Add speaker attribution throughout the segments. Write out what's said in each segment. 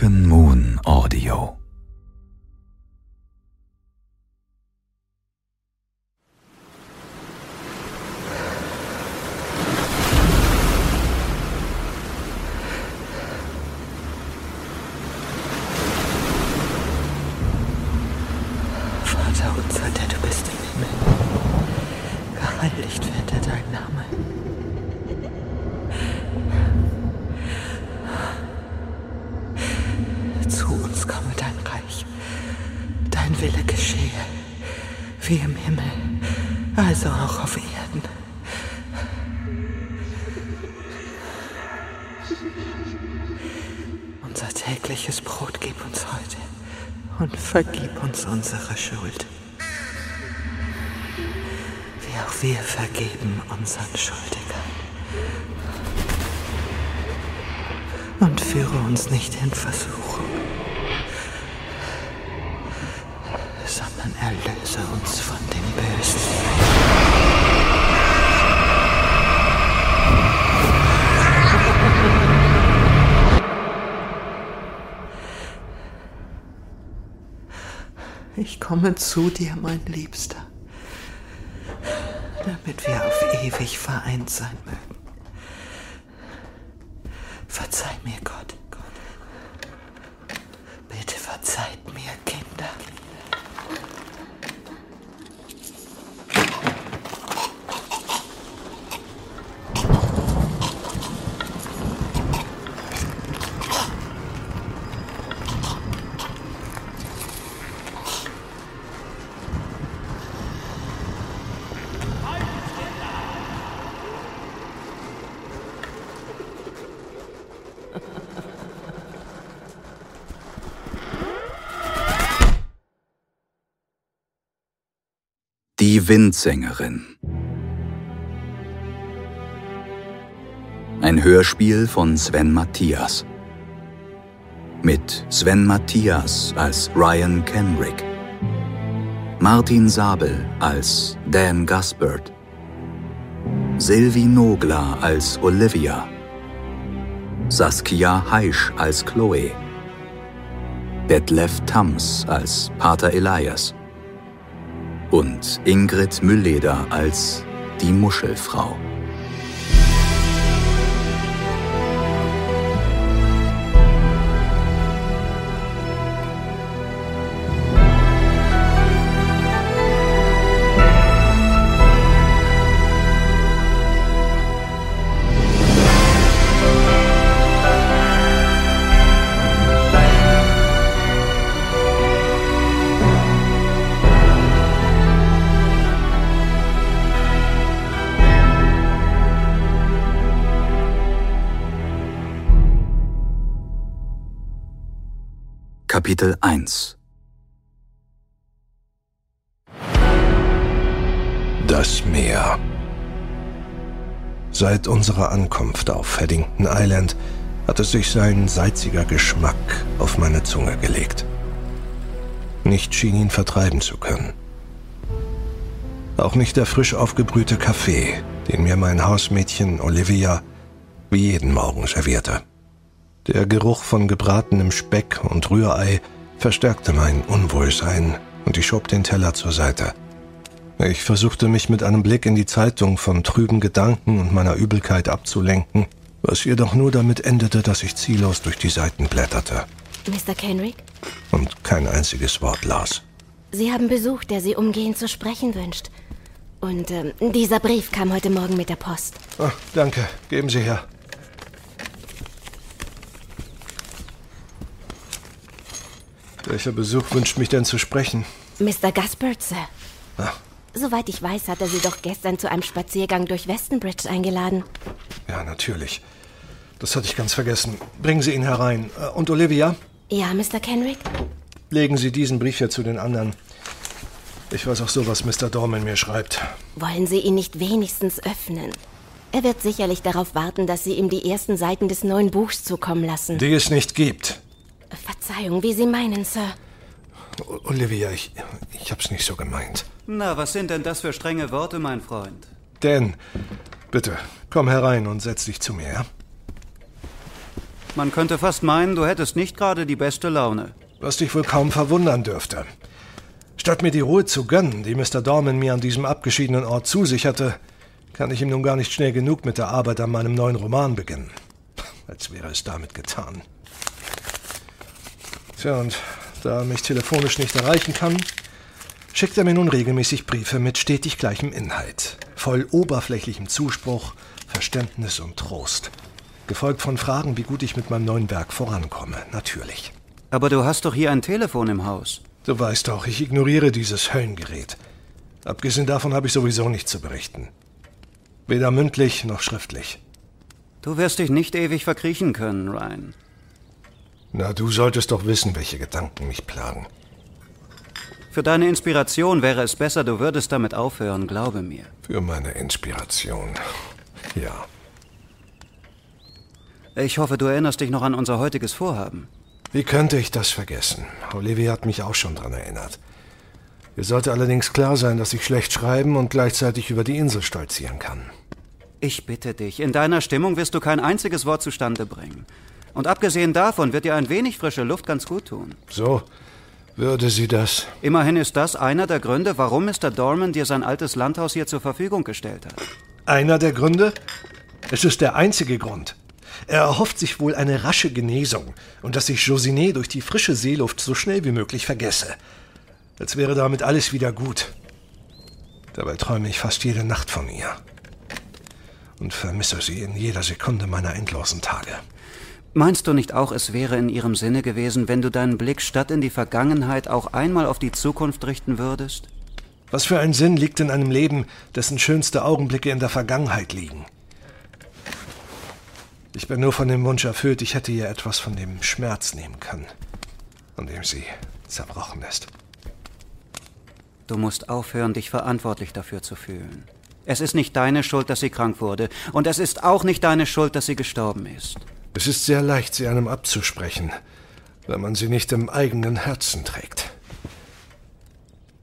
Speaker 1: Broken Moon Audio.
Speaker 2: Komme zu dir, mein Liebster, damit wir auf ewig vereint sein mögen. Verzeih mir, Gott. Bitte verzeiht mir, Kinder.
Speaker 1: Die Windsängerin. Ein Hörspiel von Sven Matthias. Mit Sven Matthias als Ryan Kenrick. Martin Sabel als Dan Gaspard. Sylvie Nogler als Olivia. Saskia Heisch als Chloe. Detlef Tams als Pater Elias und Ingrid Müllleder als die Muschelfrau. Kapitel 1
Speaker 3: Das Meer. Seit unserer Ankunft auf Haddington Island hatte sich sein salziger Geschmack auf meine Zunge gelegt. Nicht schien ihn vertreiben zu können. Auch nicht der frisch aufgebrühte Kaffee, den mir mein Hausmädchen Olivia wie jeden Morgen servierte. Der Geruch von gebratenem Speck und Rührei verstärkte mein Unwohlsein und ich schob den Teller zur Seite. Ich versuchte mich mit einem Blick in die Zeitung von trüben Gedanken und meiner Übelkeit abzulenken, was jedoch nur damit endete, dass ich ziellos durch die Seiten blätterte
Speaker 4: Mr. Kenrick,
Speaker 3: und kein einziges Wort las.
Speaker 4: Sie haben Besuch, der Sie umgehend zu sprechen wünscht. Und ähm, dieser Brief kam heute Morgen mit der Post.
Speaker 3: Ah, danke, geben Sie her. Welcher Besuch wünscht mich denn zu sprechen?
Speaker 4: Mr. Gaspard, Sir.
Speaker 3: Ah,
Speaker 4: Soweit ich weiß, hat er Sie doch gestern zu einem Spaziergang durch Westonbridge eingeladen.
Speaker 3: ja, natürlich. Das hatte ich ganz vergessen. Bringen Sie ihn herein. Äh, Und Olivia,
Speaker 4: Ja, Mr. Kenrick?
Speaker 3: legen Sie diesen Brief hier zu den anderen. Ich weiß auch so, was Mr. Dorman mir schreibt.
Speaker 4: Wollen Sie ihn nicht wenigstens öffnen? Er wird sicherlich darauf warten, dass Sie ihm die ersten Seiten des neuen Buchs zukommen lassen.
Speaker 3: Die es nicht gibt.
Speaker 4: Verzeihung, wie Sie meinen, Sir.
Speaker 3: Olivia, ich, ich hab's nicht so gemeint.
Speaker 5: Na, was sind denn das für strenge Worte, mein Freund?
Speaker 3: Dan, bitte, komm herein und setz dich zu mir, ja?
Speaker 5: Man könnte fast meinen, du hättest nicht gerade die beste Laune.
Speaker 3: Was dich wohl kaum verwundern dürfte. Statt mir die Ruhe zu gönnen, die Mr. Dorman mir an diesem abgeschiedenen Ort zusicherte, kann ich ihm nun gar nicht schnell genug mit der Arbeit an meinem neuen Roman beginnen. Als wäre es damit getan. Tja, und da er mich telefonisch nicht erreichen kann, schickt er mir nun regelmäßig Briefe mit stetig gleichem Inhalt, voll oberflächlichem Zuspruch, Verständnis und Trost. Gefolgt von Fragen, wie gut ich mit meinem neuen Werk vorankomme, natürlich.
Speaker 5: Aber du hast doch hier ein Telefon im Haus.
Speaker 3: Du weißt doch, ich ignoriere dieses Höllengerät. Abgesehen davon habe ich sowieso nichts zu berichten. Weder mündlich noch schriftlich.
Speaker 5: Du wirst dich nicht ewig verkriechen können, Ryan.
Speaker 3: Na, du solltest doch wissen, welche Gedanken mich plagen.
Speaker 5: Für deine Inspiration wäre es besser, du würdest damit aufhören, glaube mir.
Speaker 3: Für meine Inspiration. Ja.
Speaker 5: Ich hoffe, du erinnerst dich noch an unser heutiges Vorhaben.
Speaker 3: Wie könnte ich das vergessen? Olivia hat mich auch schon daran erinnert. Mir sollte allerdings klar sein, dass ich schlecht schreiben und gleichzeitig über die Insel stolzieren kann.
Speaker 5: Ich bitte dich, in deiner Stimmung wirst du kein einziges Wort zustande bringen. Und abgesehen davon wird dir ein wenig frische Luft ganz gut tun.
Speaker 3: So, würde sie das?
Speaker 5: Immerhin ist das einer der Gründe, warum Mr. Dorman dir sein altes Landhaus hier zur Verfügung gestellt hat.
Speaker 3: Einer der Gründe? Es ist der einzige Grund. Er erhofft sich wohl eine rasche Genesung und dass ich Josinet durch die frische Seeluft so schnell wie möglich vergesse. Als wäre damit alles wieder gut. Dabei träume ich fast jede Nacht von ihr. Und vermisse sie in jeder Sekunde meiner endlosen Tage.
Speaker 5: Meinst du nicht auch, es wäre in ihrem Sinne gewesen, wenn du deinen Blick statt in die Vergangenheit auch einmal auf die Zukunft richten würdest?
Speaker 3: Was für ein Sinn liegt in einem Leben, dessen schönste Augenblicke in der Vergangenheit liegen? Ich bin nur von dem Wunsch erfüllt, ich hätte ihr etwas von dem Schmerz nehmen können, an dem sie zerbrochen ist.
Speaker 5: Du musst aufhören, dich verantwortlich dafür zu fühlen. Es ist nicht deine Schuld, dass sie krank wurde, und es ist auch nicht deine Schuld, dass sie gestorben ist.
Speaker 3: Es ist sehr leicht, sie einem abzusprechen, wenn man sie nicht im eigenen Herzen trägt.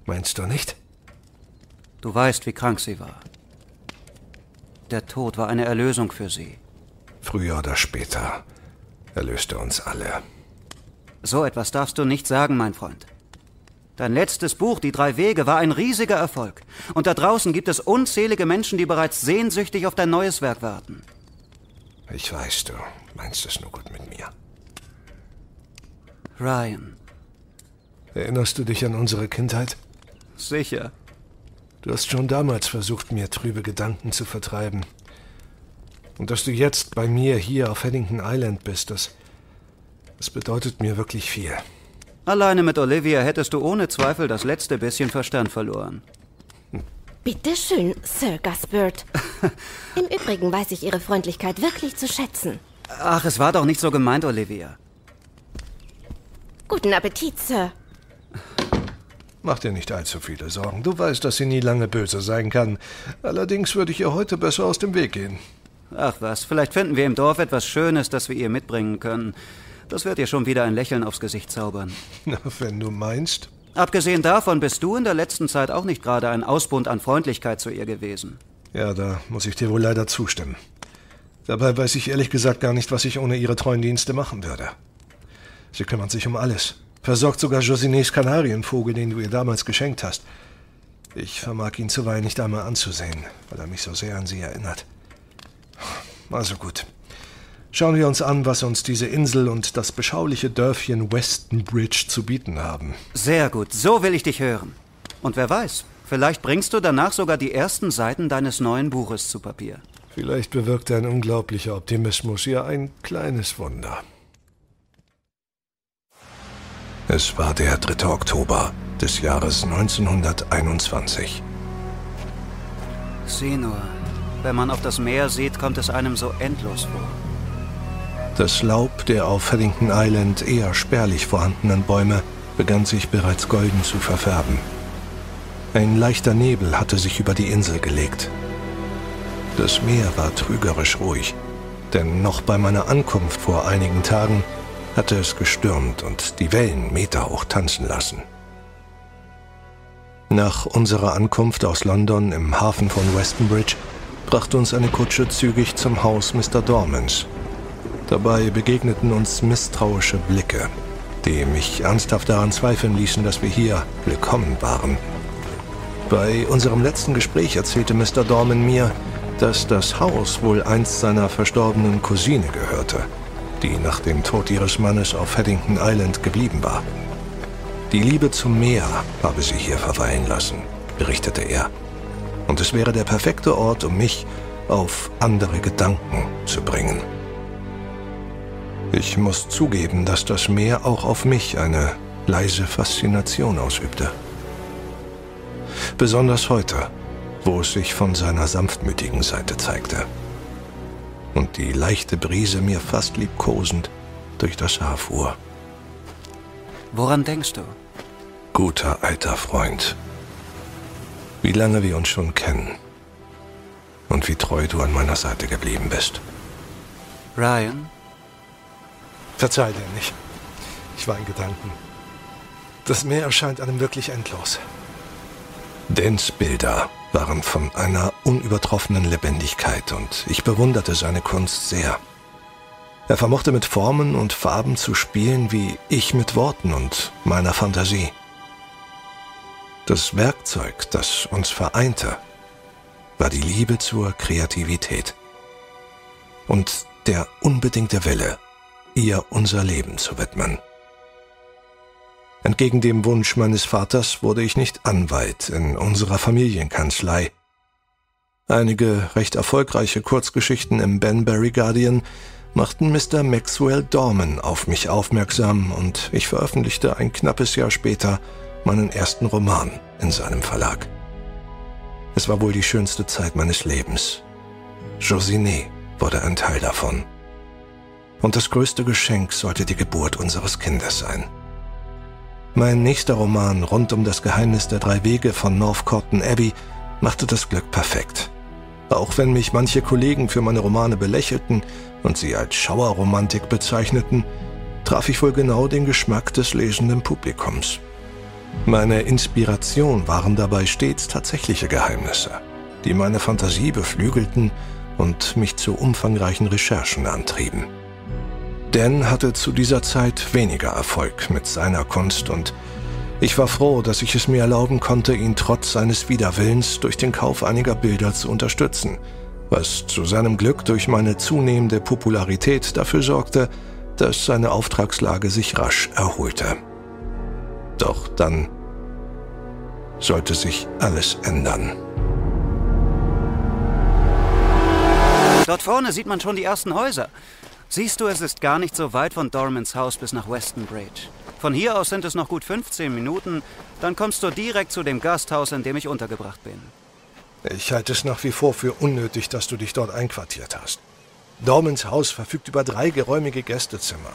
Speaker 3: Meinst du nicht?
Speaker 5: Du weißt, wie krank sie war. Der Tod war eine Erlösung für sie.
Speaker 3: Früher oder später erlöste uns alle.
Speaker 5: So etwas darfst du nicht sagen, mein Freund. Dein letztes Buch, Die drei Wege, war ein riesiger Erfolg. Und da draußen gibt es unzählige Menschen, die bereits sehnsüchtig auf dein neues Werk warten.
Speaker 3: Ich weiß, du meinst es nur gut mit mir.
Speaker 5: Ryan.
Speaker 3: Erinnerst du dich an unsere Kindheit?
Speaker 5: Sicher.
Speaker 3: Du hast schon damals versucht, mir trübe Gedanken zu vertreiben. Und dass du jetzt bei mir hier auf Haddington Island bist, das, das bedeutet mir wirklich viel.
Speaker 5: Alleine mit Olivia hättest du ohne Zweifel das letzte bisschen Verstand verloren.
Speaker 6: Bitte schön, Sir Gusbert. Im Übrigen weiß ich Ihre Freundlichkeit wirklich zu schätzen.
Speaker 5: Ach, es war doch nicht so gemeint, Olivia.
Speaker 6: Guten Appetit, Sir.
Speaker 3: Mach dir nicht allzu viele Sorgen. Du weißt, dass sie nie lange böse sein kann. Allerdings würde ich ihr heute besser aus dem Weg gehen.
Speaker 5: Ach was, vielleicht finden wir im Dorf etwas Schönes, das wir ihr mitbringen können. Das wird ihr schon wieder ein Lächeln aufs Gesicht zaubern.
Speaker 3: Na, wenn du meinst.
Speaker 5: Abgesehen davon bist du in der letzten Zeit auch nicht gerade ein Ausbund an Freundlichkeit zu ihr gewesen.
Speaker 3: Ja, da muss ich dir wohl leider zustimmen. Dabei weiß ich ehrlich gesagt gar nicht, was ich ohne ihre treuen Dienste machen würde. Sie kümmert sich um alles. Versorgt sogar Josinets Kanarienvogel, den du ihr damals geschenkt hast. Ich vermag ihn zuweilen nicht einmal anzusehen, weil er mich so sehr an sie erinnert. Also gut. Schauen wir uns an, was uns diese Insel und das beschauliche Dörfchen Westonbridge zu bieten haben.
Speaker 5: Sehr gut, so will ich dich hören. Und wer weiß, vielleicht bringst du danach sogar die ersten Seiten deines neuen Buches zu Papier.
Speaker 3: Vielleicht bewirkt ein unglaublicher Optimismus ja ein kleines Wunder. Es war der 3. Oktober des Jahres 1921.
Speaker 5: Sieh nur, wenn man auf das Meer sieht, kommt es einem so endlos vor.
Speaker 3: Das Laub der auf Haddington Island eher spärlich vorhandenen Bäume begann sich bereits golden zu verfärben. Ein leichter Nebel hatte sich über die Insel gelegt. Das Meer war trügerisch ruhig, denn noch bei meiner Ankunft vor einigen Tagen hatte es gestürmt und die Wellen meterhoch tanzen lassen. Nach unserer Ankunft aus London im Hafen von Westonbridge brachte uns eine Kutsche zügig zum Haus Mr. Dormans. Dabei begegneten uns misstrauische Blicke, die mich ernsthaft daran zweifeln ließen, dass wir hier willkommen waren. Bei unserem letzten Gespräch erzählte Mr. Dorman mir, dass das Haus wohl einst seiner verstorbenen Cousine gehörte, die nach dem Tod ihres Mannes auf Haddington Island geblieben war. Die Liebe zum Meer habe sie hier verweilen lassen, berichtete er. Und es wäre der perfekte Ort, um mich auf andere Gedanken zu bringen. Ich muss zugeben, dass das Meer auch auf mich eine leise Faszination ausübte. Besonders heute, wo es sich von seiner sanftmütigen Seite zeigte. Und die leichte Brise mir fast liebkosend durch das Haar fuhr.
Speaker 5: Woran denkst du?
Speaker 3: Guter alter Freund. Wie lange wir uns schon kennen. Und wie treu du an meiner Seite geblieben bist.
Speaker 5: Ryan?
Speaker 3: Verzeih dir nicht. Ich war in Gedanken. Das Meer erscheint einem wirklich endlos. Dens Bilder waren von einer unübertroffenen Lebendigkeit und ich bewunderte seine Kunst sehr. Er vermochte mit Formen und Farben zu spielen wie ich mit Worten und meiner Fantasie. Das Werkzeug, das uns vereinte, war die Liebe zur Kreativität und der unbedingte Wille, ihr unser Leben zu widmen. Entgegen dem Wunsch meines Vaters wurde ich nicht Anwalt in unserer Familienkanzlei. Einige recht erfolgreiche Kurzgeschichten im Banbury Guardian machten Mr. Maxwell Dorman auf mich aufmerksam und ich veröffentlichte ein knappes Jahr später meinen ersten Roman in seinem Verlag. Es war wohl die schönste Zeit meines Lebens. Josiné wurde ein Teil davon. Und das größte Geschenk sollte die Geburt unseres Kindes sein. Mein nächster Roman rund um das Geheimnis der drei Wege von North Corton Abbey machte das Glück perfekt. Auch wenn mich manche Kollegen für meine Romane belächelten und sie als Schauerromantik bezeichneten, traf ich wohl genau den Geschmack des lesenden Publikums. Meine Inspiration waren dabei stets tatsächliche Geheimnisse, die meine Fantasie beflügelten und mich zu umfangreichen Recherchen antrieben. Dan hatte zu dieser Zeit weniger Erfolg mit seiner Kunst und ich war froh, dass ich es mir erlauben konnte, ihn trotz seines Widerwillens durch den Kauf einiger Bilder zu unterstützen, was zu seinem Glück durch meine zunehmende Popularität dafür sorgte, dass seine Auftragslage sich rasch erholte. Doch dann sollte sich alles ändern.
Speaker 5: Dort vorne sieht man schon die ersten Häuser. Siehst du, es ist gar nicht so weit von Dormans Haus bis nach Weston Bridge. Von hier aus sind es noch gut 15 Minuten, dann kommst du direkt zu dem Gasthaus, in dem ich untergebracht bin.
Speaker 3: Ich halte es nach wie vor für unnötig, dass du dich dort einquartiert hast. Dormans Haus verfügt über drei geräumige Gästezimmer.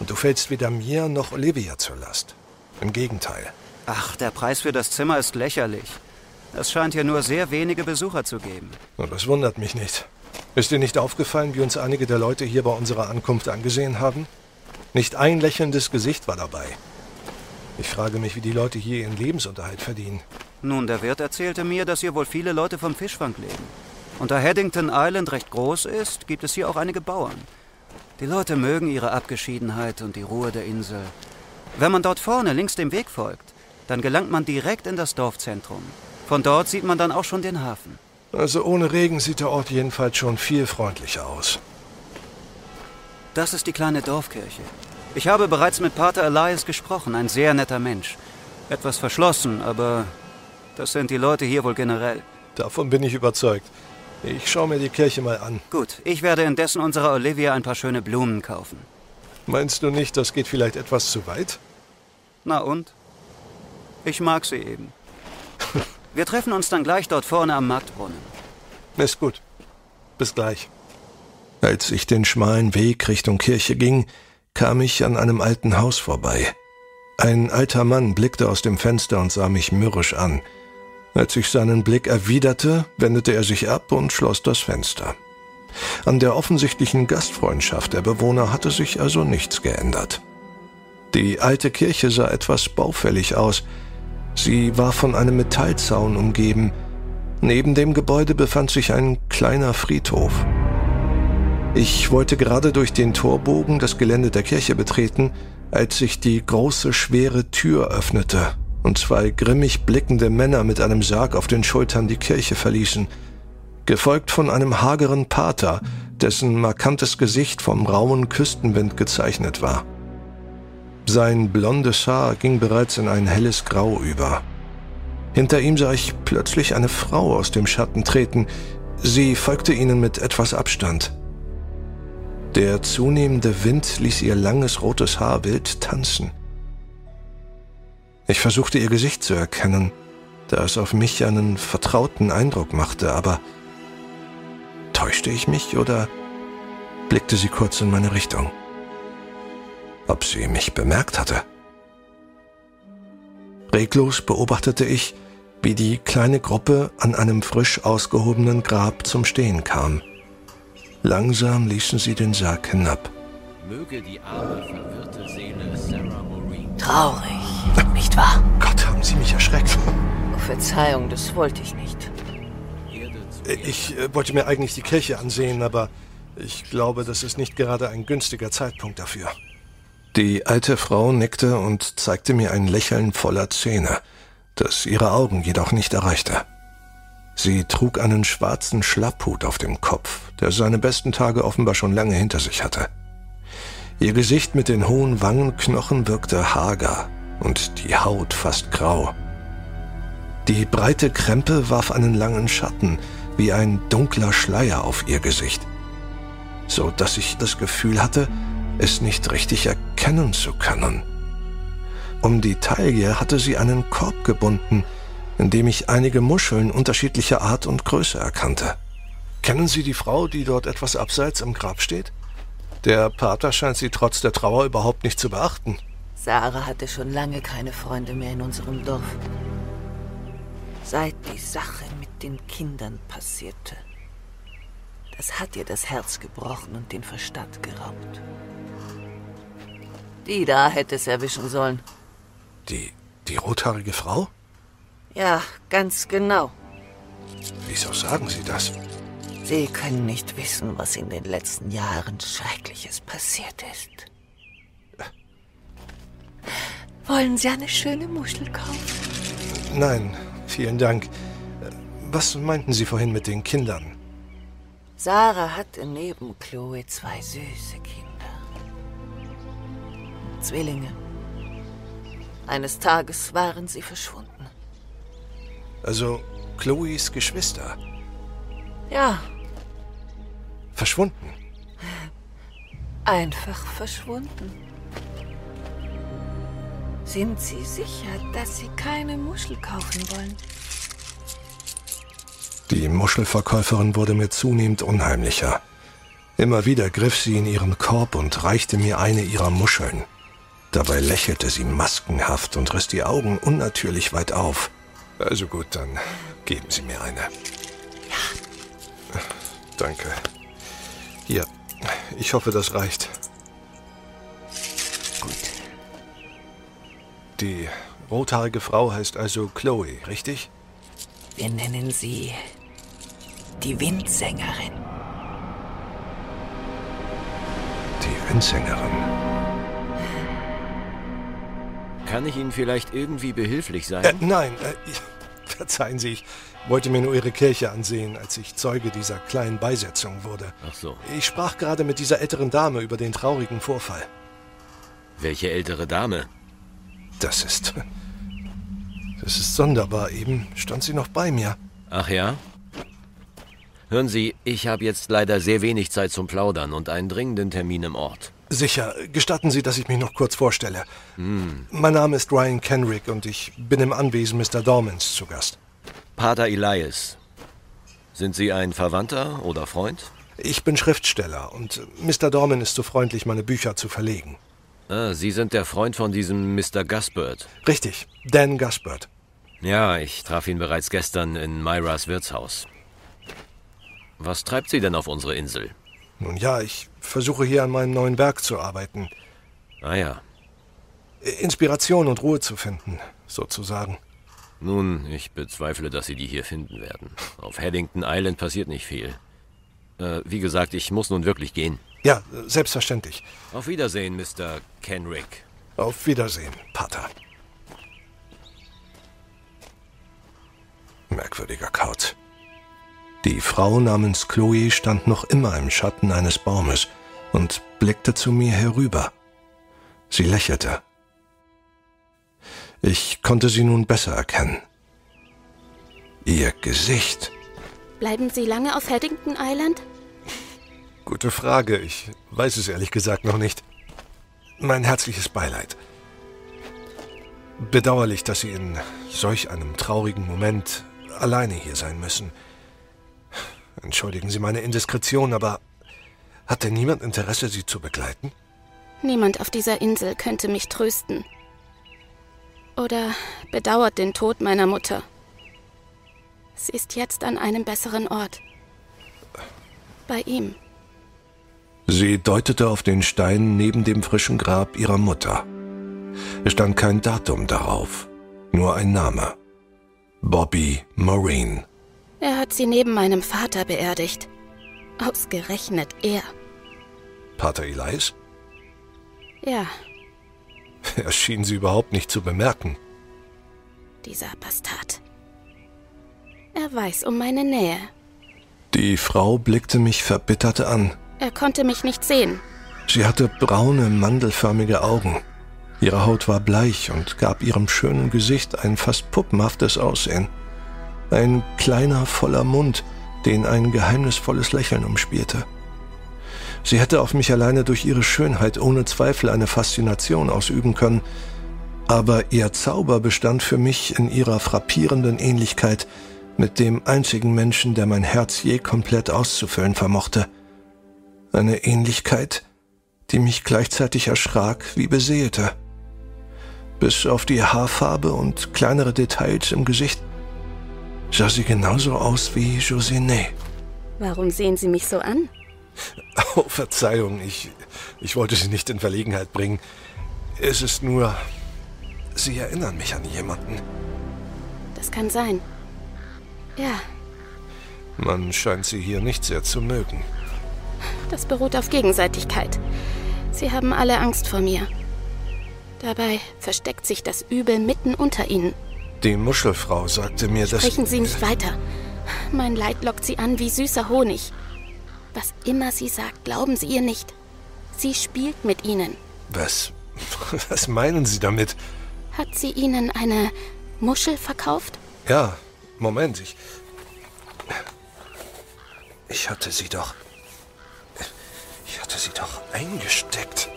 Speaker 3: Und du fällst weder mir noch Olivia zur Last. Im Gegenteil.
Speaker 5: Ach, der Preis für das Zimmer ist lächerlich. Es scheint hier nur sehr wenige Besucher zu geben.
Speaker 3: das wundert mich nicht. Ist dir nicht aufgefallen, wie uns einige der Leute hier bei unserer Ankunft angesehen haben? Nicht ein lächelndes Gesicht war dabei. Ich frage mich, wie die Leute hier ihren Lebensunterhalt verdienen.
Speaker 5: Nun, der Wirt erzählte mir, dass hier wohl viele Leute vom Fischfang leben. Und da Haddington Island recht groß ist, gibt es hier auch einige Bauern. Die Leute mögen ihre Abgeschiedenheit und die Ruhe der Insel. Wenn man dort vorne links dem Weg folgt, dann gelangt man direkt in das Dorfzentrum. Von dort sieht man dann auch schon den Hafen.
Speaker 3: Also ohne Regen sieht der Ort jedenfalls schon viel freundlicher aus.
Speaker 5: Das ist die kleine Dorfkirche. Ich habe bereits mit Pater Elias gesprochen, ein sehr netter Mensch. Etwas verschlossen, aber das sind die Leute hier wohl generell.
Speaker 3: Davon bin ich überzeugt. Ich schaue mir die Kirche mal an.
Speaker 5: Gut, ich werde indessen unserer Olivia ein paar schöne Blumen kaufen.
Speaker 3: Meinst du nicht, das geht vielleicht etwas zu weit?
Speaker 5: Na und? Ich mag sie eben. Wir treffen uns dann gleich dort vorne am Marktbrunnen.
Speaker 3: Ist gut. Bis gleich. Als ich den schmalen Weg Richtung Kirche ging, kam ich an einem alten Haus vorbei. Ein alter Mann blickte aus dem Fenster und sah mich mürrisch an. Als ich seinen Blick erwiderte, wendete er sich ab und schloss das Fenster. An der offensichtlichen Gastfreundschaft der Bewohner hatte sich also nichts geändert. Die alte Kirche sah etwas baufällig aus, Sie war von einem Metallzaun umgeben. Neben dem Gebäude befand sich ein kleiner Friedhof. Ich wollte gerade durch den Torbogen das Gelände der Kirche betreten, als sich die große, schwere Tür öffnete und zwei grimmig blickende Männer mit einem Sarg auf den Schultern die Kirche verließen, gefolgt von einem hageren Pater, dessen markantes Gesicht vom rauen Küstenwind gezeichnet war. Sein blondes Haar ging bereits in ein helles Grau über. Hinter ihm sah ich plötzlich eine Frau aus dem Schatten treten. Sie folgte ihnen mit etwas Abstand. Der zunehmende Wind ließ ihr langes rotes Haar wild tanzen. Ich versuchte ihr Gesicht zu erkennen, da es auf mich einen vertrauten Eindruck machte, aber täuschte ich mich oder blickte sie kurz in meine Richtung? Ob sie mich bemerkt hatte? Reglos beobachtete ich, wie die kleine Gruppe an einem frisch ausgehobenen Grab zum Stehen kam. Langsam ließen sie den Sarg hinab. Möge die arme, verwirrte Seele
Speaker 7: Sarah Maureen. Traurig, nicht wahr?
Speaker 3: Gott, haben Sie mich erschreckt.
Speaker 7: Oh, Verzeihung, das wollte ich nicht.
Speaker 3: Ich äh, wollte mir eigentlich die Kirche ansehen, aber ich glaube, das ist nicht gerade ein günstiger Zeitpunkt dafür. Die alte Frau nickte und zeigte mir ein Lächeln voller Zähne, das ihre Augen jedoch nicht erreichte. Sie trug einen schwarzen Schlapphut auf dem Kopf, der seine besten Tage offenbar schon lange hinter sich hatte. Ihr Gesicht mit den hohen Wangenknochen wirkte hager und die Haut fast grau. Die breite Krempe warf einen langen Schatten, wie ein dunkler Schleier auf ihr Gesicht, so dass ich das Gefühl hatte, es nicht richtig erkennen zu können. Um die Taille hatte sie einen Korb gebunden, in dem ich einige Muscheln unterschiedlicher Art und Größe erkannte. Kennen Sie die Frau, die dort etwas abseits im Grab steht? Der Pater scheint sie trotz der Trauer überhaupt nicht zu beachten.
Speaker 7: Sarah hatte schon lange keine Freunde mehr in unserem Dorf. Seit die Sache mit den Kindern passierte. Das hat ihr das Herz gebrochen und den Verstand geraubt. Die da hätte es erwischen sollen.
Speaker 3: Die, die rothaarige Frau?
Speaker 7: Ja, ganz genau.
Speaker 3: Wieso sagen Sie das?
Speaker 7: Sie können nicht wissen, was in den letzten Jahren Schreckliches passiert ist. Wollen Sie eine schöne Muschel kaufen?
Speaker 3: Nein, vielen Dank. Was meinten Sie vorhin mit den Kindern?
Speaker 7: Sarah hatte neben Chloe zwei süße Kinder. Zwillinge. Eines Tages waren sie verschwunden.
Speaker 3: Also Chloes Geschwister?
Speaker 7: Ja.
Speaker 3: Verschwunden?
Speaker 7: Einfach verschwunden. Sind Sie sicher, dass Sie keine Muschel kaufen wollen?
Speaker 3: Die Muschelverkäuferin wurde mir zunehmend unheimlicher. Immer wieder griff sie in ihren Korb und reichte mir eine ihrer Muscheln. Dabei lächelte sie maskenhaft und riss die Augen unnatürlich weit auf. Also gut, dann geben Sie mir eine.
Speaker 7: Ja.
Speaker 3: Danke. Hier, ich hoffe, das reicht.
Speaker 7: Gut.
Speaker 3: Die rothaarige Frau heißt also Chloe, richtig?
Speaker 7: Wir nennen sie die Windsängerin.
Speaker 3: Die Windsängerin.
Speaker 8: Kann ich Ihnen vielleicht irgendwie behilflich sein?
Speaker 3: Äh, nein, äh, verzeihen Sie, ich wollte mir nur Ihre Kirche ansehen, als ich Zeuge dieser kleinen Beisetzung wurde.
Speaker 8: Ach so.
Speaker 3: Ich sprach gerade mit dieser älteren Dame über den traurigen Vorfall.
Speaker 8: Welche ältere Dame?
Speaker 3: Das ist. Das ist sonderbar. Eben stand sie noch bei mir.
Speaker 8: Ach ja? Hören Sie, ich habe jetzt leider sehr wenig Zeit zum Plaudern und einen dringenden Termin im Ort.
Speaker 3: Sicher. Gestatten Sie, dass ich mich noch kurz vorstelle. Hm. Mein Name ist Ryan Kenrick und ich bin im Anwesen Mr. Dormans zu Gast.
Speaker 8: Pater Elias. Sind Sie ein Verwandter oder Freund?
Speaker 3: Ich bin Schriftsteller und Mr. Dorman ist so freundlich, meine Bücher zu verlegen.
Speaker 8: Ah, Sie sind der Freund von diesem Mr. Gusbert.
Speaker 3: Richtig, Dan Gusbert.
Speaker 8: Ja, ich traf ihn bereits gestern in Myras Wirtshaus. Was treibt Sie denn auf unsere Insel?
Speaker 3: Nun ja, ich versuche hier an meinem neuen Werk zu arbeiten.
Speaker 8: Ah ja.
Speaker 3: Inspiration und Ruhe zu finden, sozusagen.
Speaker 8: Nun, ich bezweifle, dass Sie die hier finden werden. Auf Haddington Island passiert nicht viel. Äh, wie gesagt, ich muss nun wirklich gehen.
Speaker 3: Ja, selbstverständlich.
Speaker 8: Auf Wiedersehen, Mr. Kenrick.
Speaker 3: Auf Wiedersehen, Pater. Merkwürdiger Kaut. Die Frau namens Chloe stand noch immer im Schatten eines Baumes und blickte zu mir herüber. Sie lächelte. Ich konnte sie nun besser erkennen. Ihr Gesicht.
Speaker 6: Bleiben Sie lange auf Haddington Island?
Speaker 3: Gute Frage. Ich weiß es ehrlich gesagt noch nicht. Mein herzliches Beileid. Bedauerlich, dass Sie in solch einem traurigen Moment alleine hier sein müssen. Entschuldigen Sie meine Indiskretion, aber hat denn niemand Interesse, Sie zu begleiten?
Speaker 6: Niemand auf dieser Insel könnte mich trösten. Oder bedauert den Tod meiner Mutter. Sie ist jetzt an einem besseren Ort. Bei ihm.
Speaker 3: Sie deutete auf den Stein neben dem frischen Grab ihrer Mutter. Es stand kein Datum darauf, nur ein Name. Bobby Marine.
Speaker 6: Er hat sie neben meinem Vater beerdigt. Ausgerechnet er.
Speaker 3: Pater Elias?
Speaker 6: Ja,
Speaker 3: Er schien sie überhaupt nicht zu bemerken.
Speaker 6: dieser Bastard. Er weiß um meine Nähe.
Speaker 3: Die Frau blickte mich verbittert an.
Speaker 6: Er konnte mich nicht sehen.
Speaker 3: Sie hatte braune, mandelförmige Augen. Ihre Haut war bleich und gab ihrem schönen Gesicht ein fast puppenhaftes Aussehen. Ein kleiner, voller Mund, den ein geheimnisvolles Lächeln umspielte. Sie hätte auf mich alleine durch ihre Schönheit ohne Zweifel eine Faszination ausüben können, aber ihr Zauber bestand für mich in ihrer frappierenden Ähnlichkeit mit dem einzigen Menschen, der mein Herz je komplett auszufüllen vermochte. Eine Ähnlichkeit, die mich gleichzeitig erschrak wie beseelte. Bis auf die Haarfarbe und kleinere Details im Gesicht sah sie genauso aus wie Josinet.
Speaker 6: Warum sehen Sie mich so an?
Speaker 3: Oh, Verzeihung, ich, ich wollte Sie nicht in Verlegenheit bringen. Es ist nur, Sie erinnern mich an jemanden.
Speaker 6: Das kann sein. Ja,
Speaker 3: Man scheint Sie hier nicht sehr zu mögen.
Speaker 6: das beruht auf Gegenseitigkeit. Sie haben alle Angst vor mir. Dabei versteckt sich das Übel mitten unter ihnen.
Speaker 3: Die Muschelfrau sagte mir, dass...
Speaker 6: Sprechen Sie nicht weiter. Mein Leid lockt Sie an wie süßer Honig. Was immer sie sagt, glauben Sie ihr nicht. Sie spielt mit Ihnen.
Speaker 3: Was... Was meinen Sie damit?
Speaker 6: Hat sie Ihnen eine Muschel verkauft?
Speaker 3: Ja, Moment, ich... Ich hatte sie doch... Ich hatte sie doch eingesteckt.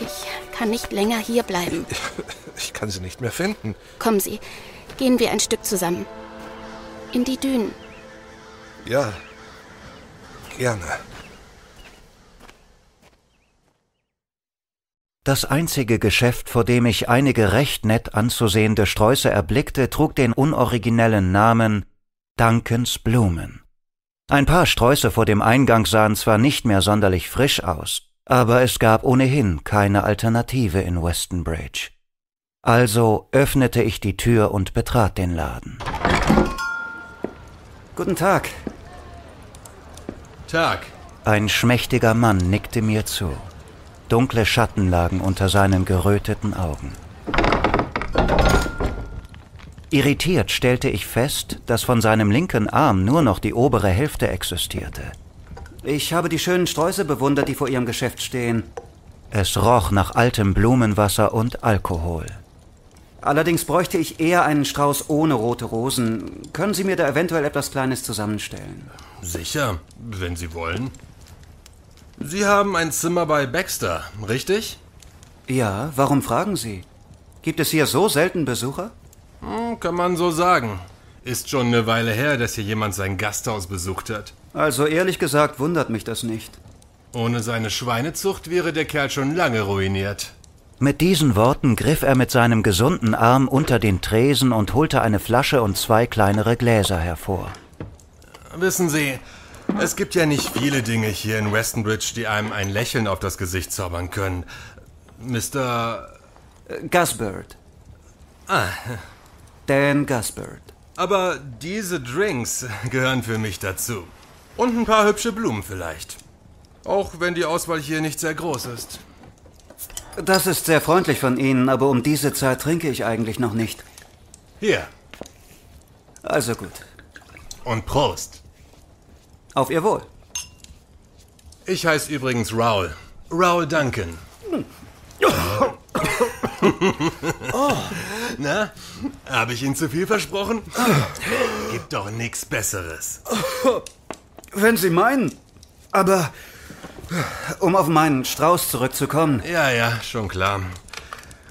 Speaker 6: Ich kann nicht länger hier bleiben.
Speaker 3: Ich kann sie nicht mehr finden.
Speaker 6: Kommen Sie, gehen wir ein Stück zusammen. In die Dünen.
Speaker 3: Ja, gerne.
Speaker 5: Das einzige Geschäft, vor dem ich einige recht nett anzusehende Sträuße erblickte, trug den unoriginellen Namen Duncans Blumen. Ein paar Sträuße vor dem Eingang sahen zwar nicht mehr sonderlich frisch aus, aber es gab ohnehin keine Alternative in Westonbridge. Also öffnete ich die Tür und betrat den Laden. Guten Tag.
Speaker 9: Tag.
Speaker 5: Ein schmächtiger Mann nickte mir zu. Dunkle Schatten lagen unter seinen geröteten Augen. Irritiert stellte ich fest, dass von seinem linken Arm nur noch die obere Hälfte existierte. Ich habe die schönen Sträuße bewundert, die vor Ihrem Geschäft stehen. Es roch nach altem Blumenwasser und Alkohol. Allerdings bräuchte ich eher einen Strauß ohne rote Rosen. Können Sie mir da eventuell etwas Kleines zusammenstellen?
Speaker 9: Sicher, wenn Sie wollen. Sie haben ein Zimmer bei Baxter, richtig?
Speaker 5: Ja, warum fragen Sie? Gibt es hier so selten Besucher?
Speaker 9: Hm, kann man so sagen. Ist schon eine Weile her, dass hier jemand sein Gasthaus besucht hat.
Speaker 5: Also ehrlich gesagt wundert mich das nicht.
Speaker 9: Ohne seine Schweinezucht wäre der Kerl schon lange ruiniert.
Speaker 5: Mit diesen Worten griff er mit seinem gesunden Arm unter den Tresen und holte eine Flasche und zwei kleinere Gläser hervor.
Speaker 9: Wissen Sie, es gibt ja nicht viele Dinge hier in Westonbridge, die einem ein Lächeln auf das Gesicht zaubern können. Mr.
Speaker 5: Gusbird.
Speaker 9: Ah,
Speaker 5: Dan Gusbird.
Speaker 9: Aber diese Drinks gehören für mich dazu. Und ein paar hübsche Blumen vielleicht. Auch wenn die Auswahl hier nicht sehr groß ist.
Speaker 5: Das ist sehr freundlich von Ihnen, aber um diese Zeit trinke ich eigentlich noch nicht.
Speaker 9: Hier.
Speaker 5: Also gut.
Speaker 9: Und Prost.
Speaker 5: Auf Ihr Wohl.
Speaker 9: Ich heiße übrigens Raul. Raul Duncan. oh. Na, habe ich Ihnen zu viel versprochen? Gibt doch nichts Besseres.
Speaker 5: Wenn Sie meinen. Aber um auf meinen Strauß zurückzukommen.
Speaker 9: Ja, ja, schon klar.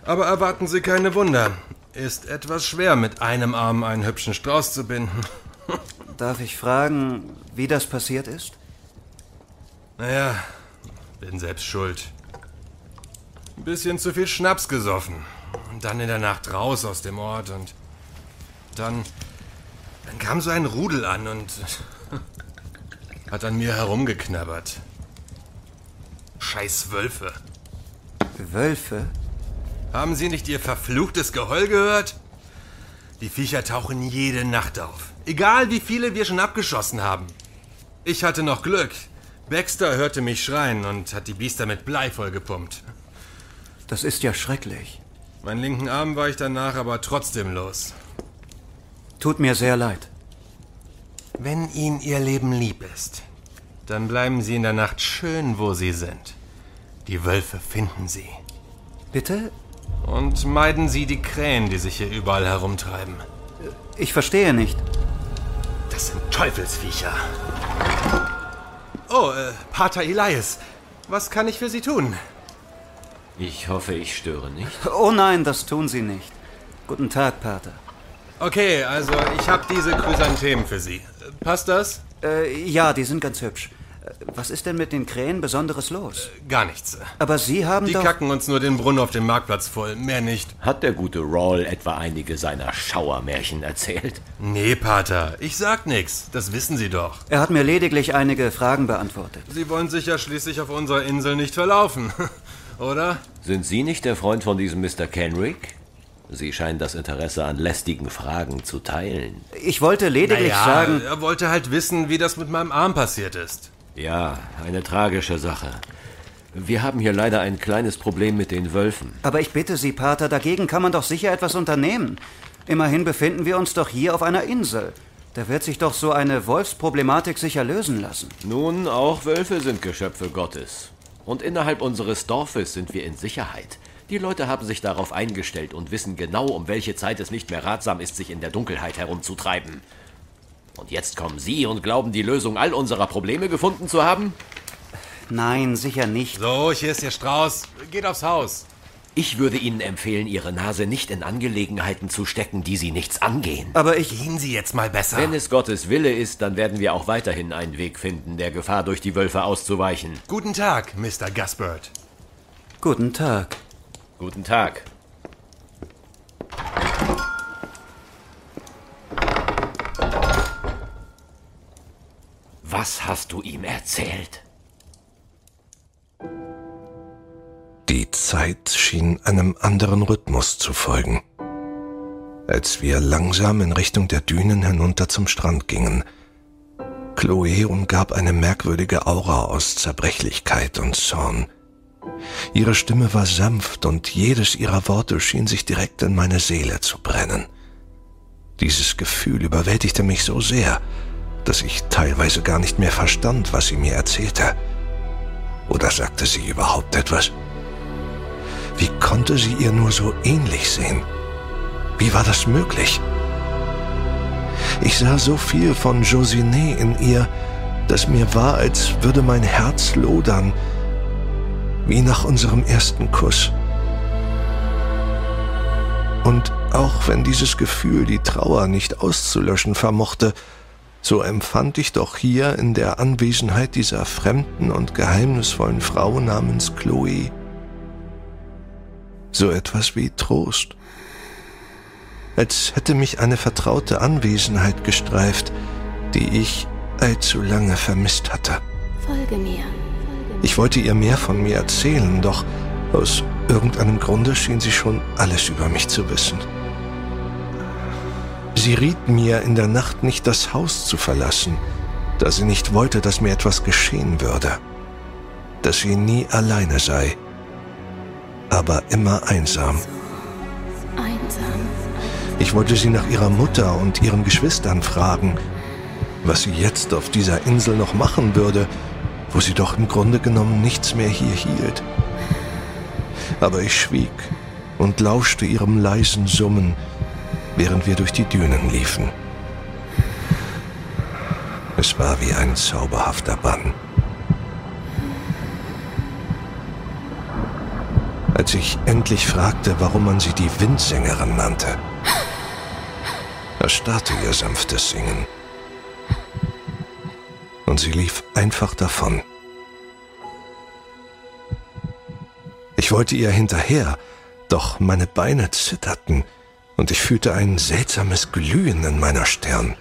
Speaker 9: Aber erwarten Sie keine Wunder. Ist etwas schwer, mit einem Arm einen hübschen Strauß zu binden.
Speaker 5: Darf ich fragen, wie das passiert ist?
Speaker 9: Naja, bin selbst schuld. Ein bisschen zu viel Schnaps gesoffen. Und dann in der Nacht raus aus dem Ort und dann. Dann kam so ein Rudel an und hat an mir herumgeknabbert. Scheiß Wölfe.
Speaker 5: Wölfe?
Speaker 9: Haben Sie nicht Ihr verfluchtes Geheul gehört? Die Viecher tauchen jede Nacht auf. Egal wie viele wir schon abgeschossen haben. Ich hatte noch Glück. Baxter hörte mich schreien und hat die Biester mit Blei vollgepumpt.
Speaker 5: Das ist ja schrecklich.
Speaker 9: Meinen linken Arm war ich danach aber trotzdem los.
Speaker 5: Tut mir sehr leid.
Speaker 9: Wenn Ihnen Ihr Leben lieb ist, dann bleiben Sie in der Nacht schön, wo Sie sind. Die Wölfe finden Sie.
Speaker 5: Bitte?
Speaker 9: Und meiden Sie die Krähen, die sich hier überall herumtreiben.
Speaker 5: Ich verstehe nicht.
Speaker 9: Das sind Teufelsviecher. Oh, äh, Pater Elias. Was kann ich für Sie tun?
Speaker 8: Ich hoffe, ich störe nicht.
Speaker 5: Oh nein, das tun Sie nicht. Guten Tag, Pater.
Speaker 9: Okay, also ich habe diese Chrysanthemen für Sie. Passt das?
Speaker 5: Äh, ja, die sind ganz hübsch. Äh, Was ist denn mit den Krähen Besonderes los?
Speaker 9: Gar nichts.
Speaker 5: Aber Sie haben
Speaker 9: Die
Speaker 5: doch...
Speaker 9: kacken uns nur den Brunnen auf dem Marktplatz voll, mehr nicht.
Speaker 8: Hat der gute Rawl etwa einige seiner Schauermärchen erzählt?
Speaker 9: Nee, Pater, ich sag nix. Das wissen Sie doch.
Speaker 5: Er hat mir lediglich einige Fragen beantwortet.
Speaker 9: Sie wollen sich ja schließlich auf unserer Insel nicht verlaufen. Oder?
Speaker 8: Sind Sie nicht der Freund von diesem Mr. Kenrick? Sie scheinen das Interesse an lästigen Fragen zu teilen.
Speaker 5: Ich wollte lediglich
Speaker 9: Naja,
Speaker 5: sagen...
Speaker 9: er wollte halt wissen, wie das mit meinem Arm passiert ist.
Speaker 8: Ja, eine tragische Sache. Wir haben hier leider ein kleines Problem mit den Wölfen.
Speaker 5: Aber ich bitte Sie, Pater, dagegen kann man doch sicher etwas unternehmen. Immerhin befinden wir uns doch hier auf einer Insel. Da wird sich doch so eine Wolfsproblematik sicher lösen lassen.
Speaker 8: Nun, auch Wölfe sind Geschöpfe Gottes. Und innerhalb unseres Dorfes sind wir in Sicherheit. Die Leute haben sich darauf eingestellt und wissen genau, um welche Zeit es nicht mehr ratsam ist, sich in der Dunkelheit herumzutreiben. Und jetzt kommen Sie und glauben, die Lösung all unserer Probleme gefunden zu haben?
Speaker 5: Nein, sicher nicht.
Speaker 9: So, hier ist Ihr Strauß. Geht aufs Haus.
Speaker 8: Ich würde Ihnen empfehlen, Ihre Nase nicht in Angelegenheiten zu stecken, die Sie nichts angehen.
Speaker 5: Aber ich...
Speaker 9: Gehen Sie jetzt mal besser.
Speaker 8: Wenn es Gottes Wille ist, dann werden wir auch weiterhin einen Weg finden, der Gefahr durch die Wölfe auszuweichen.
Speaker 9: Guten Tag, Mr. Gaspard.
Speaker 5: Guten Tag.
Speaker 8: Guten Tag. Was hast du ihm erzählt?
Speaker 3: Die Zeit schien einem anderen Rhythmus zu folgen. Als wir langsam in Richtung der Dünen hinunter zum Strand gingen, Chloe umgab eine merkwürdige Aura aus Zerbrechlichkeit und Zorn. Ihre Stimme war sanft und jedes ihrer Worte schien sich direkt in meine Seele zu brennen. Dieses Gefühl überwältigte mich so sehr, dass ich teilweise gar nicht mehr verstand, was sie mir erzählte. Oder sagte sie überhaupt etwas? Wie konnte sie ihr nur so ähnlich sehen? Wie war das möglich? Ich sah so viel von Josinet in ihr, dass mir war, als würde mein Herz lodern, wie nach unserem ersten Kuss. Und auch wenn dieses Gefühl die Trauer nicht auszulöschen vermochte, so empfand ich doch hier in der Anwesenheit dieser fremden und geheimnisvollen Frau namens Chloe so etwas wie Trost. Als hätte mich eine vertraute Anwesenheit gestreift, die ich allzu lange vermisst hatte.
Speaker 6: Folge mir.
Speaker 3: Ich wollte ihr mehr von mir erzählen, doch aus irgendeinem Grunde schien sie schon alles über mich zu wissen. Sie riet mir, in der Nacht nicht das Haus zu verlassen, da sie nicht wollte, dass mir etwas geschehen würde, dass sie nie alleine sei, aber immer einsam.
Speaker 6: Einsam.
Speaker 3: Ich wollte sie nach ihrer Mutter und ihren Geschwistern fragen, was sie jetzt auf dieser Insel noch machen würde, wo sie doch im Grunde genommen nichts mehr hier hielt. Aber ich schwieg und lauschte ihrem leisen Summen, während wir durch die Dünen liefen. Es war wie ein zauberhafter Bann. Als ich endlich fragte, warum man sie die Windsängerin nannte, erstarrte ihr sanftes Singen. Und sie lief einfach davon. Ich wollte ihr hinterher, doch meine Beine zitterten und ich fühlte ein seltsames Glühen in meiner Stirn.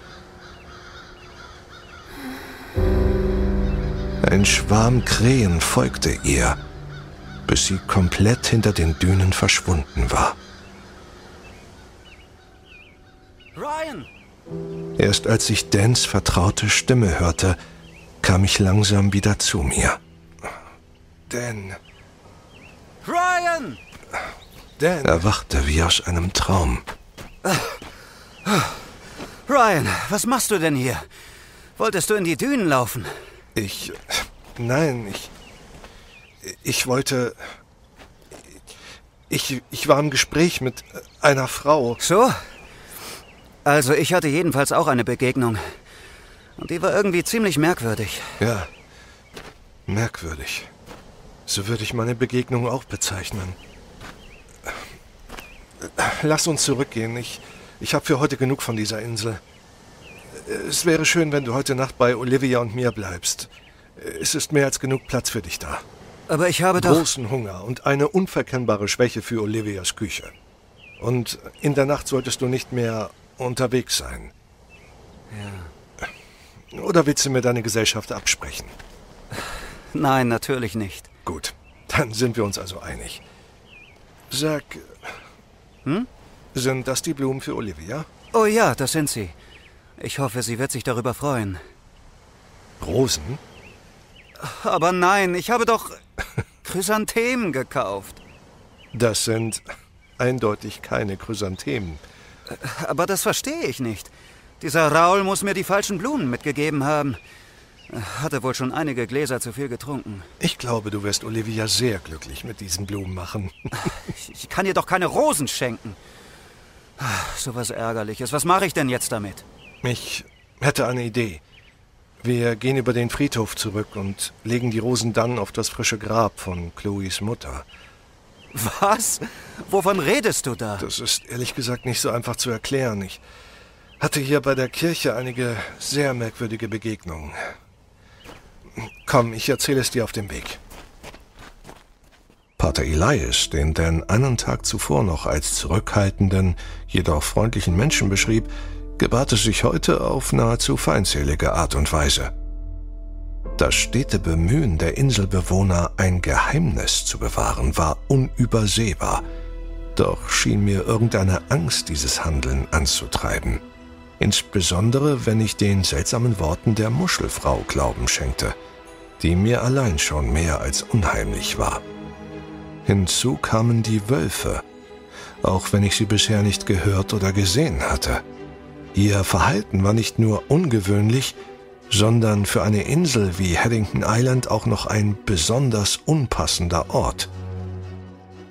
Speaker 3: Ein Schwarm Krähen folgte ihr, bis sie komplett hinter den Dünen verschwunden war.
Speaker 5: Ryan!
Speaker 3: Erst als ich Dans vertraute Stimme hörte, kam ich langsam wieder zu mir. Dan,
Speaker 5: Ryan!
Speaker 3: Dan erwachte wie aus einem Traum.
Speaker 5: Ryan, was machst du denn hier? Wolltest du in die Dünen laufen?
Speaker 3: Ich. Nein, ich. Ich wollte. Ich, ich war im Gespräch mit einer Frau.
Speaker 5: So? Also, ich hatte jedenfalls auch eine Begegnung. Und die war irgendwie ziemlich merkwürdig.
Speaker 3: Ja, merkwürdig. So würde ich meine Begegnung auch bezeichnen. Lass uns zurückgehen. Ich, ich habe für heute genug von dieser Insel. Es wäre schön, wenn du heute Nacht bei Olivia und mir bleibst. Es ist mehr als genug Platz für dich da.
Speaker 5: Aber ich habe doch.
Speaker 3: Großen Hunger und eine unverkennbare Schwäche für Olivias Küche. Und in der Nacht solltest du nicht mehr unterwegs sein. Ja. Oder willst du mir deine Gesellschaft absprechen?
Speaker 5: Nein, natürlich nicht.
Speaker 3: Gut, dann sind wir uns also einig. Sag,
Speaker 5: Hm?
Speaker 3: sind das die Blumen für Olivia?
Speaker 5: Oh ja, das sind sie. Ich hoffe, sie wird sich darüber freuen.
Speaker 3: Rosen?
Speaker 5: Aber nein, ich habe doch Chrysanthemen gekauft.
Speaker 3: Das sind eindeutig keine Chrysanthemen.
Speaker 5: Aber das verstehe ich nicht. Dieser Raul muss mir die falschen Blumen mitgegeben haben. Hatte wohl schon einige Gläser zu viel getrunken.
Speaker 3: Ich glaube, du wirst Olivia sehr glücklich mit diesen Blumen machen.
Speaker 5: Ich, kann ihr doch keine Rosen schenken. So was Ärgerliches. Was mache ich denn jetzt damit?
Speaker 3: Ich hätte eine Idee. Wir gehen über den Friedhof zurück und legen die Rosen dann auf das frische Grab von Chloes Mutter.
Speaker 5: Was? Wovon redest du da?
Speaker 3: Das ist ehrlich gesagt nicht so einfach zu erklären. Ich hatte hier bei der Kirche einige sehr merkwürdige Begegnungen. Komm, ich erzähle es dir auf dem Weg. Pater Elias, den Dan einen Tag zuvor noch als zurückhaltenden, jedoch freundlichen Menschen beschrieb, gebarte sich heute auf nahezu feindselige Art und Weise. Das stete Bemühen der Inselbewohner, ein Geheimnis zu bewahren, war unübersehbar. Doch schien mir irgendeine Angst, dieses Handeln anzutreiben. Insbesondere, wenn ich den seltsamen Worten der Muschelfrau Glauben schenkte, die mir allein schon mehr als unheimlich war. Hinzu kamen die Wölfe, auch wenn ich sie bisher nicht gehört oder gesehen hatte. Ihr Verhalten war nicht nur ungewöhnlich, sondern für eine Insel wie Haddington Island auch noch ein besonders unpassender Ort.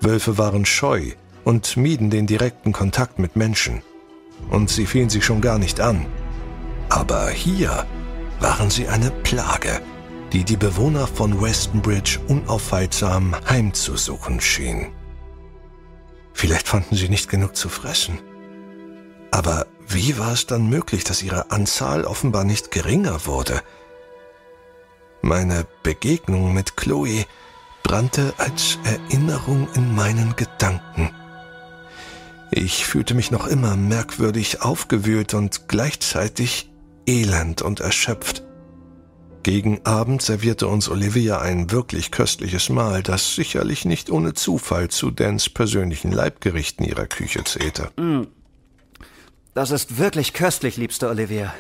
Speaker 3: Wölfe waren scheu und mieden den direkten Kontakt mit Menschen. Und sie fielen sich schon gar nicht an. Aber hier waren sie eine Plage, die die Bewohner von Westonbridge unaufhaltsam heimzusuchen schien. Vielleicht fanden sie nicht genug zu fressen. Aber wie war es dann möglich, dass ihre Anzahl offenbar nicht geringer wurde? Meine Begegnung mit Chloe brannte als Erinnerung in meinen Gedanken. Ich fühlte mich noch immer merkwürdig aufgewühlt und gleichzeitig elend und erschöpft. Gegen Abend servierte uns Olivia ein wirklich köstliches Mahl, das sicherlich nicht ohne Zufall zu Dans persönlichen Leibgerichten ihrer Küche zählte.
Speaker 5: Das ist wirklich köstlich, liebste Olivia.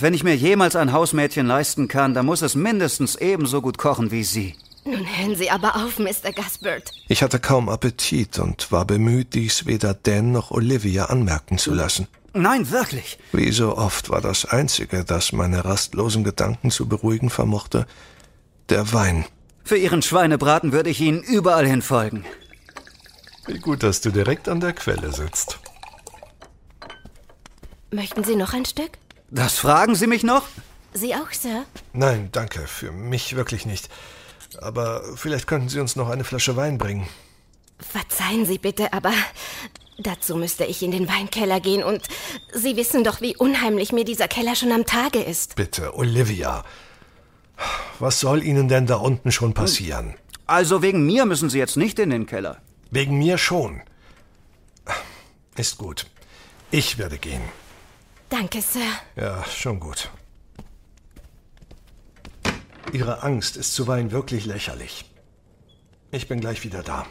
Speaker 5: Wenn ich mir jemals ein Hausmädchen leisten kann, dann muss es mindestens ebenso gut kochen wie Sie.
Speaker 4: Nun hören Sie aber auf, Mr. Gaspard.
Speaker 3: Ich hatte kaum Appetit und war bemüht, dies weder Dan noch Olivia anmerken zu lassen.
Speaker 5: Nein, wirklich.
Speaker 3: Wie so oft war das Einzige, das meine rastlosen Gedanken zu beruhigen vermochte, der Wein.
Speaker 5: Für Ihren Schweinebraten würde ich Ihnen überall hin folgen.
Speaker 3: Wie gut, dass du direkt an der Quelle sitzt.
Speaker 4: Möchten Sie noch ein Stück?
Speaker 5: Das fragen Sie mich noch?
Speaker 4: Sie auch, Sir?
Speaker 3: Nein, danke, für mich wirklich nicht. Aber vielleicht könnten Sie uns noch eine Flasche Wein bringen.
Speaker 4: Verzeihen Sie bitte, aber dazu müsste ich in den Weinkeller gehen und Sie wissen doch, wie unheimlich mir dieser Keller schon am Tage ist.
Speaker 3: Bitte, Olivia. Was soll Ihnen denn da unten schon passieren?
Speaker 5: Also wegen mir müssen Sie jetzt nicht in den Keller.
Speaker 3: Wegen mir schon. Ist gut. Ich werde gehen.
Speaker 4: Danke, Sir.
Speaker 3: Ja, schon gut. Ihre Angst ist zuweilen wirklich lächerlich. Ich bin gleich wieder da.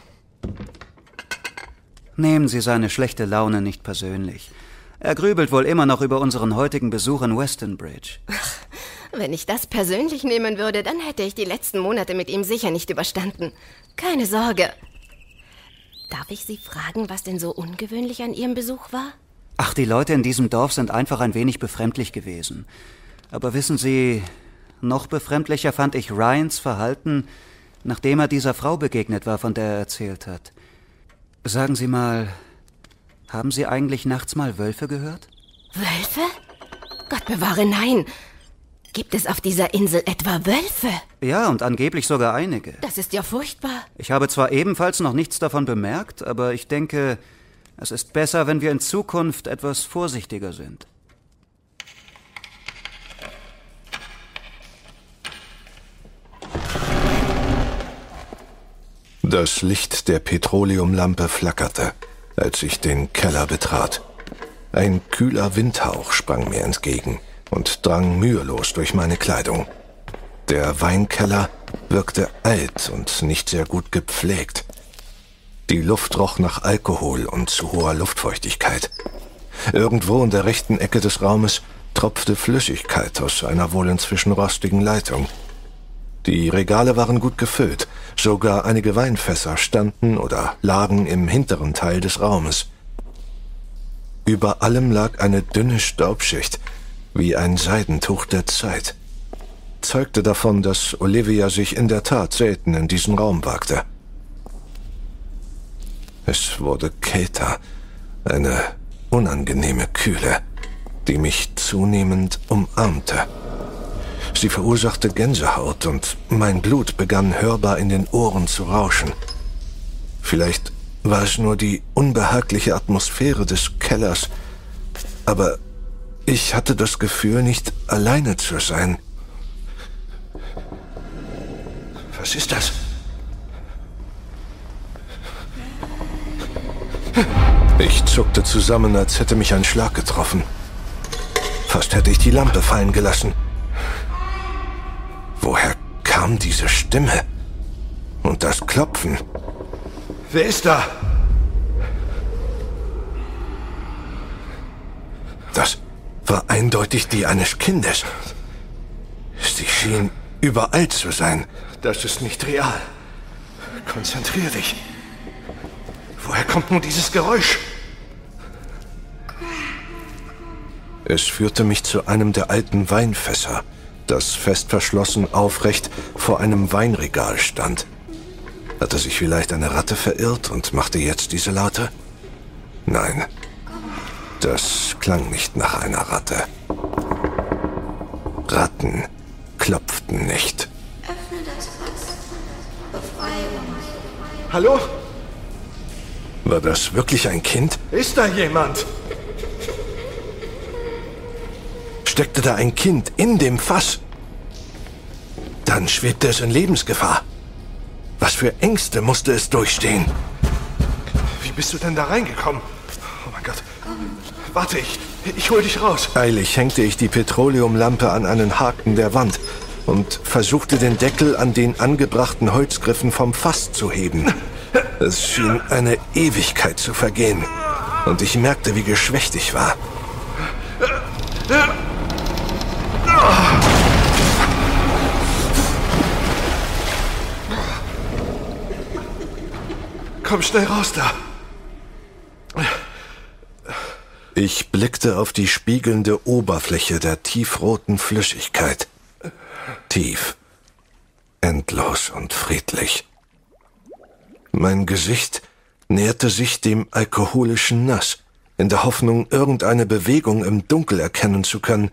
Speaker 5: Nehmen Sie seine schlechte Laune nicht persönlich. Er grübelt wohl immer noch über unseren heutigen Besuch in Westonbridge.
Speaker 4: Wenn ich das persönlich nehmen würde, dann hätte ich die letzten Monate mit ihm sicher nicht überstanden. Keine Sorge. Darf ich Sie fragen, was denn so ungewöhnlich an Ihrem Besuch war?
Speaker 5: Ach, die Leute in diesem Dorf sind einfach ein wenig befremdlich gewesen. Aber wissen Sie, noch befremdlicher fand ich Ryans Verhalten, nachdem er dieser Frau begegnet war, von der er erzählt hat. Sagen Sie mal, haben Sie eigentlich nachts mal Wölfe gehört?
Speaker 4: Wölfe? Gott bewahre, nein. Gibt es auf dieser Insel etwa Wölfe?
Speaker 5: Ja, und angeblich sogar einige.
Speaker 4: Das ist ja furchtbar.
Speaker 5: Ich habe zwar ebenfalls noch nichts davon bemerkt, aber ich denke, es ist besser, wenn wir in Zukunft etwas vorsichtiger sind.
Speaker 3: Das Licht der Petroleumlampe flackerte, als ich den Keller betrat. Ein kühler Windhauch sprang mir entgegen und drang mühelos durch meine Kleidung. Der Weinkeller wirkte alt und nicht sehr gut gepflegt. Die Luft roch nach Alkohol und zu hoher Luftfeuchtigkeit. Irgendwo in der rechten Ecke des Raumes tropfte Flüssigkeit aus einer wohl inzwischen rostigen Leitung. Die Regale waren gut gefüllt, sogar einige Weinfässer standen oder lagen im hinteren Teil des Raumes. Über allem lag eine dünne Staubschicht, wie ein Seidentuch der Zeit. Zeugte davon, dass Olivia sich in der Tat selten in diesen Raum wagte. Es wurde kälter, eine unangenehme Kühle, die mich zunehmend umarmte. Sie verursachte Gänsehaut und mein Blut begann hörbar in den Ohren zu rauschen. Vielleicht war es nur die unbehagliche Atmosphäre des Kellers, aber ich hatte das Gefühl, nicht alleine zu sein. Was ist das? Ich zuckte zusammen, als hätte mich ein Schlag getroffen. Fast hätte ich die Lampe fallen gelassen. Kam diese Stimme? Und das Klopfen? Wer ist da? Das war eindeutig die eines Kindes. Sie schien überall zu sein. Das ist nicht real. Konzentrier dich. Woher kommt nun dieses Geräusch? Es führte mich zu einem der alten Weinfässer, das fest verschlossen aufrecht vor einem Weinregal stand. Hatte sich vielleicht eine Ratte verirrt und machte jetzt diese Laute? Nein, das klang nicht nach einer Ratte. Ratten klopften nicht.
Speaker 10: Öffne das Fass. Befreie uns.
Speaker 3: Hallo? War das wirklich ein Kind? Ist da jemand? Steckte da ein Kind in dem Fass? Dann schwebte es in Lebensgefahr. Was für Ängste musste es durchstehen? Wie bist du denn da reingekommen? Oh mein Gott. Warte, ich, ich hol dich raus. Eilig hängte ich die Petroleumlampe an einen Haken der Wand und versuchte den Deckel an den angebrachten Holzgriffen vom Fass zu heben. Es schien eine Ewigkeit zu vergehen. und ich merkte, wie geschwächt ich war. Komm schnell raus da. Ich blickte auf die spiegelnde Oberfläche der tiefroten Flüssigkeit. Tief, endlos und friedlich. Mein Gesicht näherte sich dem alkoholischen Nass, in der Hoffnung, irgendeine Bewegung im Dunkel erkennen zu können.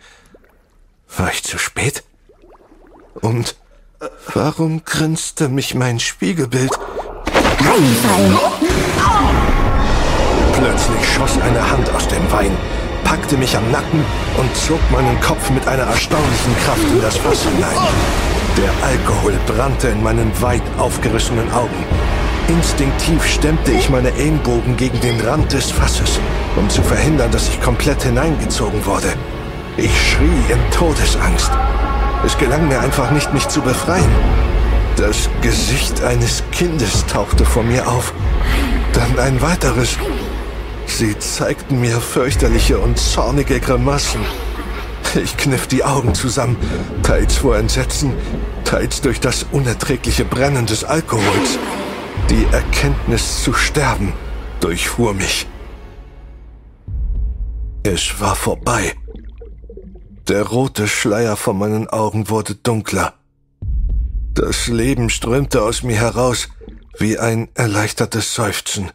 Speaker 3: War ich zu spät? Und warum grinste mich mein Spiegelbild?
Speaker 11: Reinfallen!
Speaker 3: Plötzlich schoss eine Hand aus dem Wein, packte mich am Nacken und zog meinen Kopf mit einer erstaunlichen Kraft in das Fass hinein. Der Alkohol brannte in meinen weit aufgerissenen Augen. Instinktiv stemmte ich meine Ellenbogen gegen den Rand des Fasses, um zu verhindern, dass ich komplett hineingezogen wurde. Ich schrie in Todesangst. Es gelang mir einfach nicht, mich zu befreien. Das Gesicht eines Kindes tauchte vor mir auf. Dann ein weiteres. Sie zeigten mir fürchterliche und zornige Grimassen. Ich kniff die Augen zusammen, teils vor Entsetzen, teils durch das unerträgliche Brennen des Alkohols. Die Erkenntnis zu sterben durchfuhr mich. Es war vorbei. Der rote Schleier vor meinen Augen wurde dunkler. Das Leben strömte aus mir heraus wie ein erleichtertes Seufzen.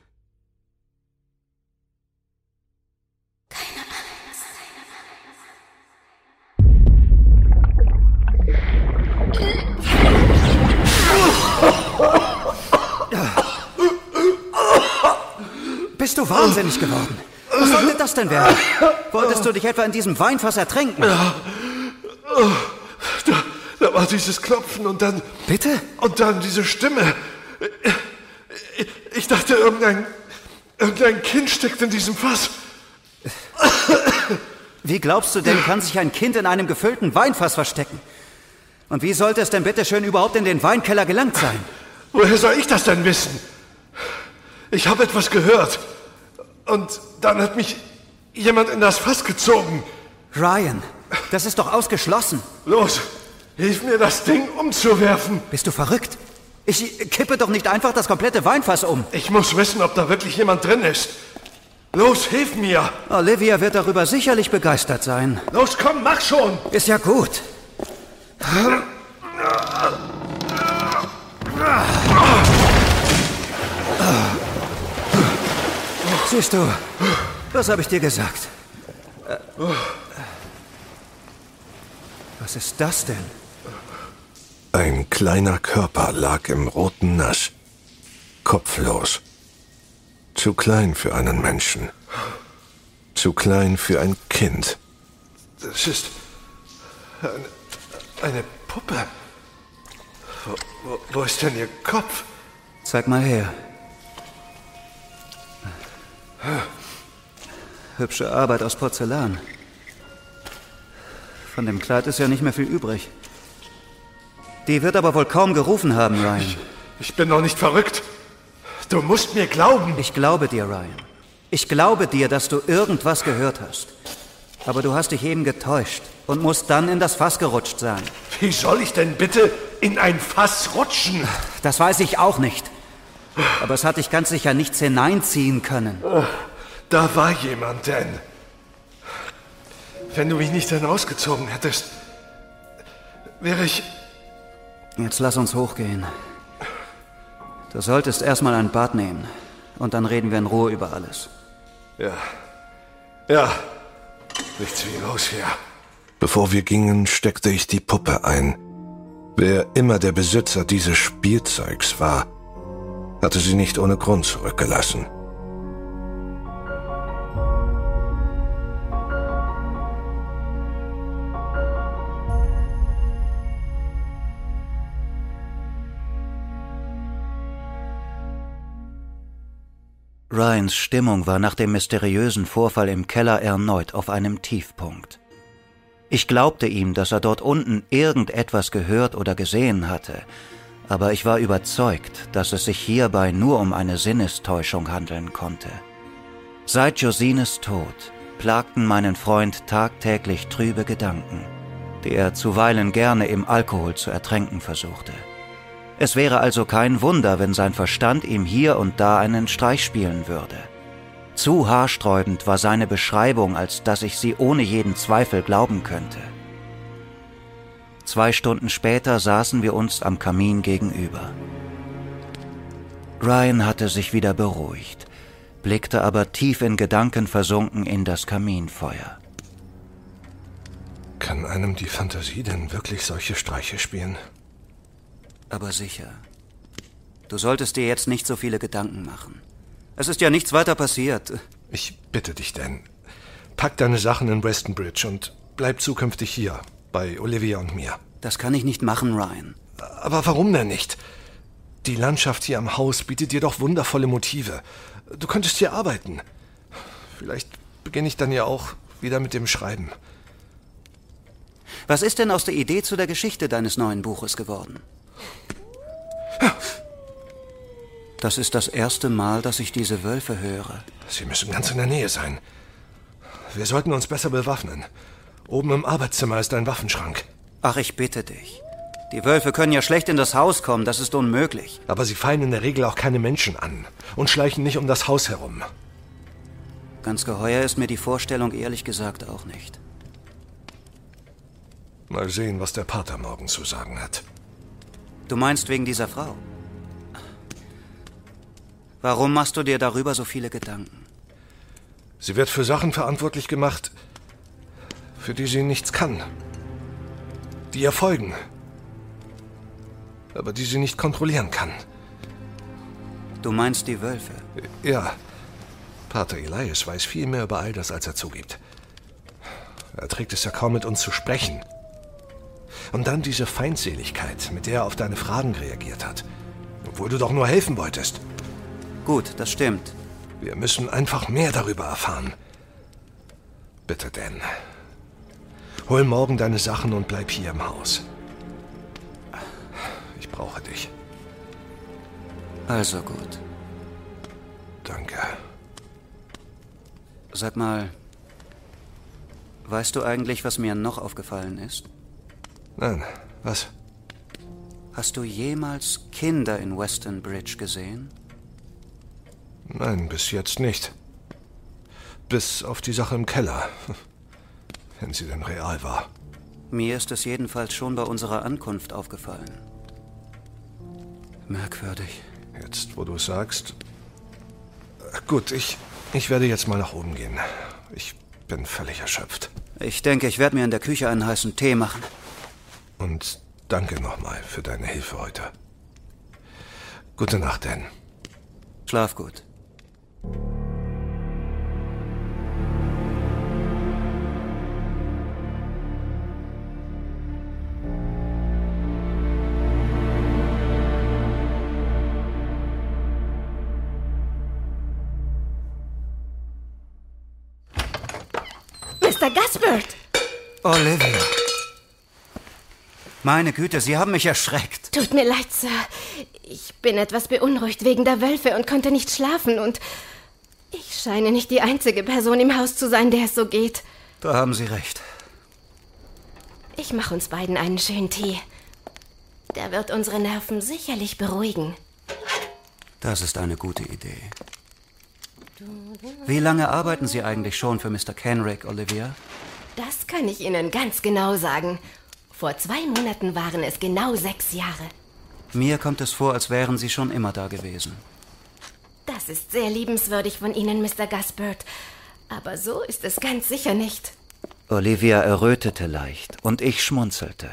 Speaker 5: Bist du wahnsinnig geworden? Was sollte das denn werden? Wolltest du dich etwa in diesem Weinfass ertränken?
Speaker 3: Da, war dieses Klopfen und dann.
Speaker 5: Bitte?
Speaker 3: Und dann diese Stimme. Ich dachte, irgendein, irgendein Kind steckt in diesem Fass.
Speaker 5: Wie glaubst du denn, kann sich ein Kind in einem gefüllten Weinfass verstecken? Und wie sollte es denn bitte schön überhaupt in den Weinkeller gelangt sein?
Speaker 3: Woher soll ich das denn wissen? Ich habe etwas gehört. Und dann hat mich jemand in das Fass gezogen.
Speaker 5: Ryan, das ist doch ausgeschlossen.
Speaker 3: Los, hilf mir, das Ding umzuwerfen.
Speaker 5: Bist du verrückt? Ich kippe doch nicht einfach das komplette Weinfass um.
Speaker 3: Ich muss wissen, ob da wirklich jemand drin ist. Los, hilf mir.
Speaker 5: Olivia wird darüber sicherlich begeistert sein.
Speaker 3: Los, komm, mach schon.
Speaker 5: Ist ja gut. Siehst du, was habe ich dir gesagt? Was ist das denn?
Speaker 3: Ein kleiner Körper lag im roten Nass, kopflos. Zu klein für einen Menschen. Zu klein für ein Kind. Das ist eine, eine Puppe. Wo, wo, wo ist denn ihr Kopf?
Speaker 5: Zeig mal her. Hübsche Arbeit aus Porzellan. Von dem Kleid ist ja nicht mehr viel übrig. Die wird aber wohl kaum gerufen haben, Ryan.
Speaker 3: Ich, ich bin noch nicht verrückt. Du musst mir glauben.
Speaker 5: Ich glaube dir, Ryan. Ich glaube dir, dass du irgendwas gehört hast. Aber du hast dich eben getäuscht und musst dann in das Fass gerutscht sein.
Speaker 3: Wie soll ich denn bitte in ein Fass rutschen?
Speaker 5: Das weiß ich auch nicht. Aber es hat dich ganz sicher nichts hineinziehen können.
Speaker 3: Da war jemand denn. Wenn du mich nicht hinausgezogen hättest, wäre ich.
Speaker 5: Jetzt lass uns hochgehen. Du solltest erstmal ein Bad nehmen. Und dann reden wir in Ruhe über alles.
Speaker 3: Ja. Ja. Nichts wie los hier. Bevor wir gingen, steckte ich die Puppe ein. Wer immer der Besitzer dieses Spielzeugs war, hatte sie nicht ohne Grund zurückgelassen.
Speaker 5: Ryans Stimmung war nach dem mysteriösen Vorfall im Keller erneut auf einem Tiefpunkt. Ich glaubte ihm, dass er dort unten irgendetwas gehört oder gesehen hatte, aber ich war überzeugt, dass es sich hierbei nur um eine Sinnestäuschung handeln konnte. Seit Josines Tod plagten meinen Freund tagtäglich trübe Gedanken, die er zuweilen gerne im Alkohol zu ertränken versuchte. Es wäre also kein Wunder, wenn sein Verstand ihm hier und da einen Streich spielen würde. Zu haarsträubend war seine Beschreibung, als dass ich sie ohne jeden Zweifel glauben könnte. Zwei Stunden später saßen wir uns am Kamin gegenüber. Ryan hatte sich wieder beruhigt, blickte aber tief in Gedanken versunken in das Kaminfeuer.
Speaker 3: Kann einem die Fantasie denn wirklich solche Streiche spielen?
Speaker 5: Aber sicher. Du solltest dir jetzt nicht so viele Gedanken machen. Es ist ja nichts weiter passiert.
Speaker 3: Ich bitte dich denn. Pack deine Sachen in Westonbridge und bleib zukünftig hier, bei Olivia und mir.
Speaker 5: Das kann ich nicht machen, Ryan.
Speaker 3: Aber warum denn nicht? Die Landschaft hier am Haus bietet dir doch wundervolle Motive. Du könntest hier arbeiten. Vielleicht beginne ich dann ja auch wieder mit dem Schreiben.
Speaker 5: Was ist denn aus der Idee zu der Geschichte deines neuen Buches geworden? Das ist das erste Mal, dass ich diese Wölfe höre.
Speaker 3: Sie müssen ganz in der Nähe sein. Wir sollten uns besser bewaffnen. Oben im Arbeitszimmer ist ein Waffenschrank.
Speaker 5: Ach, ich bitte dich. Die Wölfe können ja schlecht in das Haus kommen, das ist unmöglich.
Speaker 3: Aber sie fallen in der Regel auch keine Menschen an und schleichen nicht um das Haus herum.
Speaker 5: Ganz geheuer ist mir die Vorstellung ehrlich gesagt auch nicht.
Speaker 3: Mal sehen, was der Pater morgen zu sagen hat.
Speaker 5: Du meinst wegen dieser Frau? Warum machst du dir darüber so viele Gedanken?
Speaker 3: Sie wird für Sachen verantwortlich gemacht, für die sie nichts kann. Die erfolgen, aber die sie nicht kontrollieren kann.
Speaker 5: Du meinst die Wölfe?
Speaker 3: Ja. Pater Elias weiß viel mehr über all das, als er zugibt. Er trägt es ja kaum mit uns zu sprechen. Und dann diese Feindseligkeit, mit der er auf deine Fragen reagiert hat. Obwohl du doch nur helfen wolltest.
Speaker 5: Gut, das stimmt.
Speaker 3: Wir müssen einfach mehr darüber erfahren. Bitte, Dan. Hol morgen deine Sachen und bleib hier im Haus. Ich brauche dich.
Speaker 5: Also gut.
Speaker 3: Danke.
Speaker 5: Sag mal, weißt du eigentlich, was mir noch aufgefallen ist?
Speaker 3: Nein, was?
Speaker 5: Hast du jemals Kinder in Weston Bridge gesehen?
Speaker 3: Nein, bis jetzt nicht. Bis auf die Sache im Keller. Wenn sie denn real war.
Speaker 5: Mir ist es jedenfalls schon bei unserer Ankunft aufgefallen. Merkwürdig.
Speaker 3: Jetzt, wo du es sagst. Gut, ich, ich werde jetzt mal nach oben gehen. Ich bin völlig erschöpft.
Speaker 5: Ich denke, ich werde mir in der Küche einen heißen Tee machen.
Speaker 3: Und danke nochmal für deine Hilfe heute. Gute Nacht, Dan.
Speaker 5: Schlaf gut. Meine Güte, Sie haben mich erschreckt.
Speaker 4: Tut mir leid, Sir. Ich bin etwas beunruhigt wegen der Wölfe und konnte nicht schlafen und ich scheine nicht die einzige Person im Haus zu sein, der es so geht.
Speaker 5: Da haben Sie recht.
Speaker 4: Ich mache uns beiden einen schönen Tee. Der wird unsere Nerven sicherlich beruhigen.
Speaker 5: Das ist eine gute Idee. Wie lange arbeiten Sie eigentlich schon für Mr. Kenrick, Olivia?
Speaker 4: Das kann ich Ihnen ganz genau sagen. Vor zwei Monaten waren es genau sechs Jahre.
Speaker 5: Mir kommt es vor, als wären Sie schon immer da gewesen.
Speaker 4: Das ist sehr liebenswürdig von Ihnen, Mr. Gaspard. Aber so ist es ganz sicher nicht.
Speaker 5: Olivia errötete leicht und ich schmunzelte.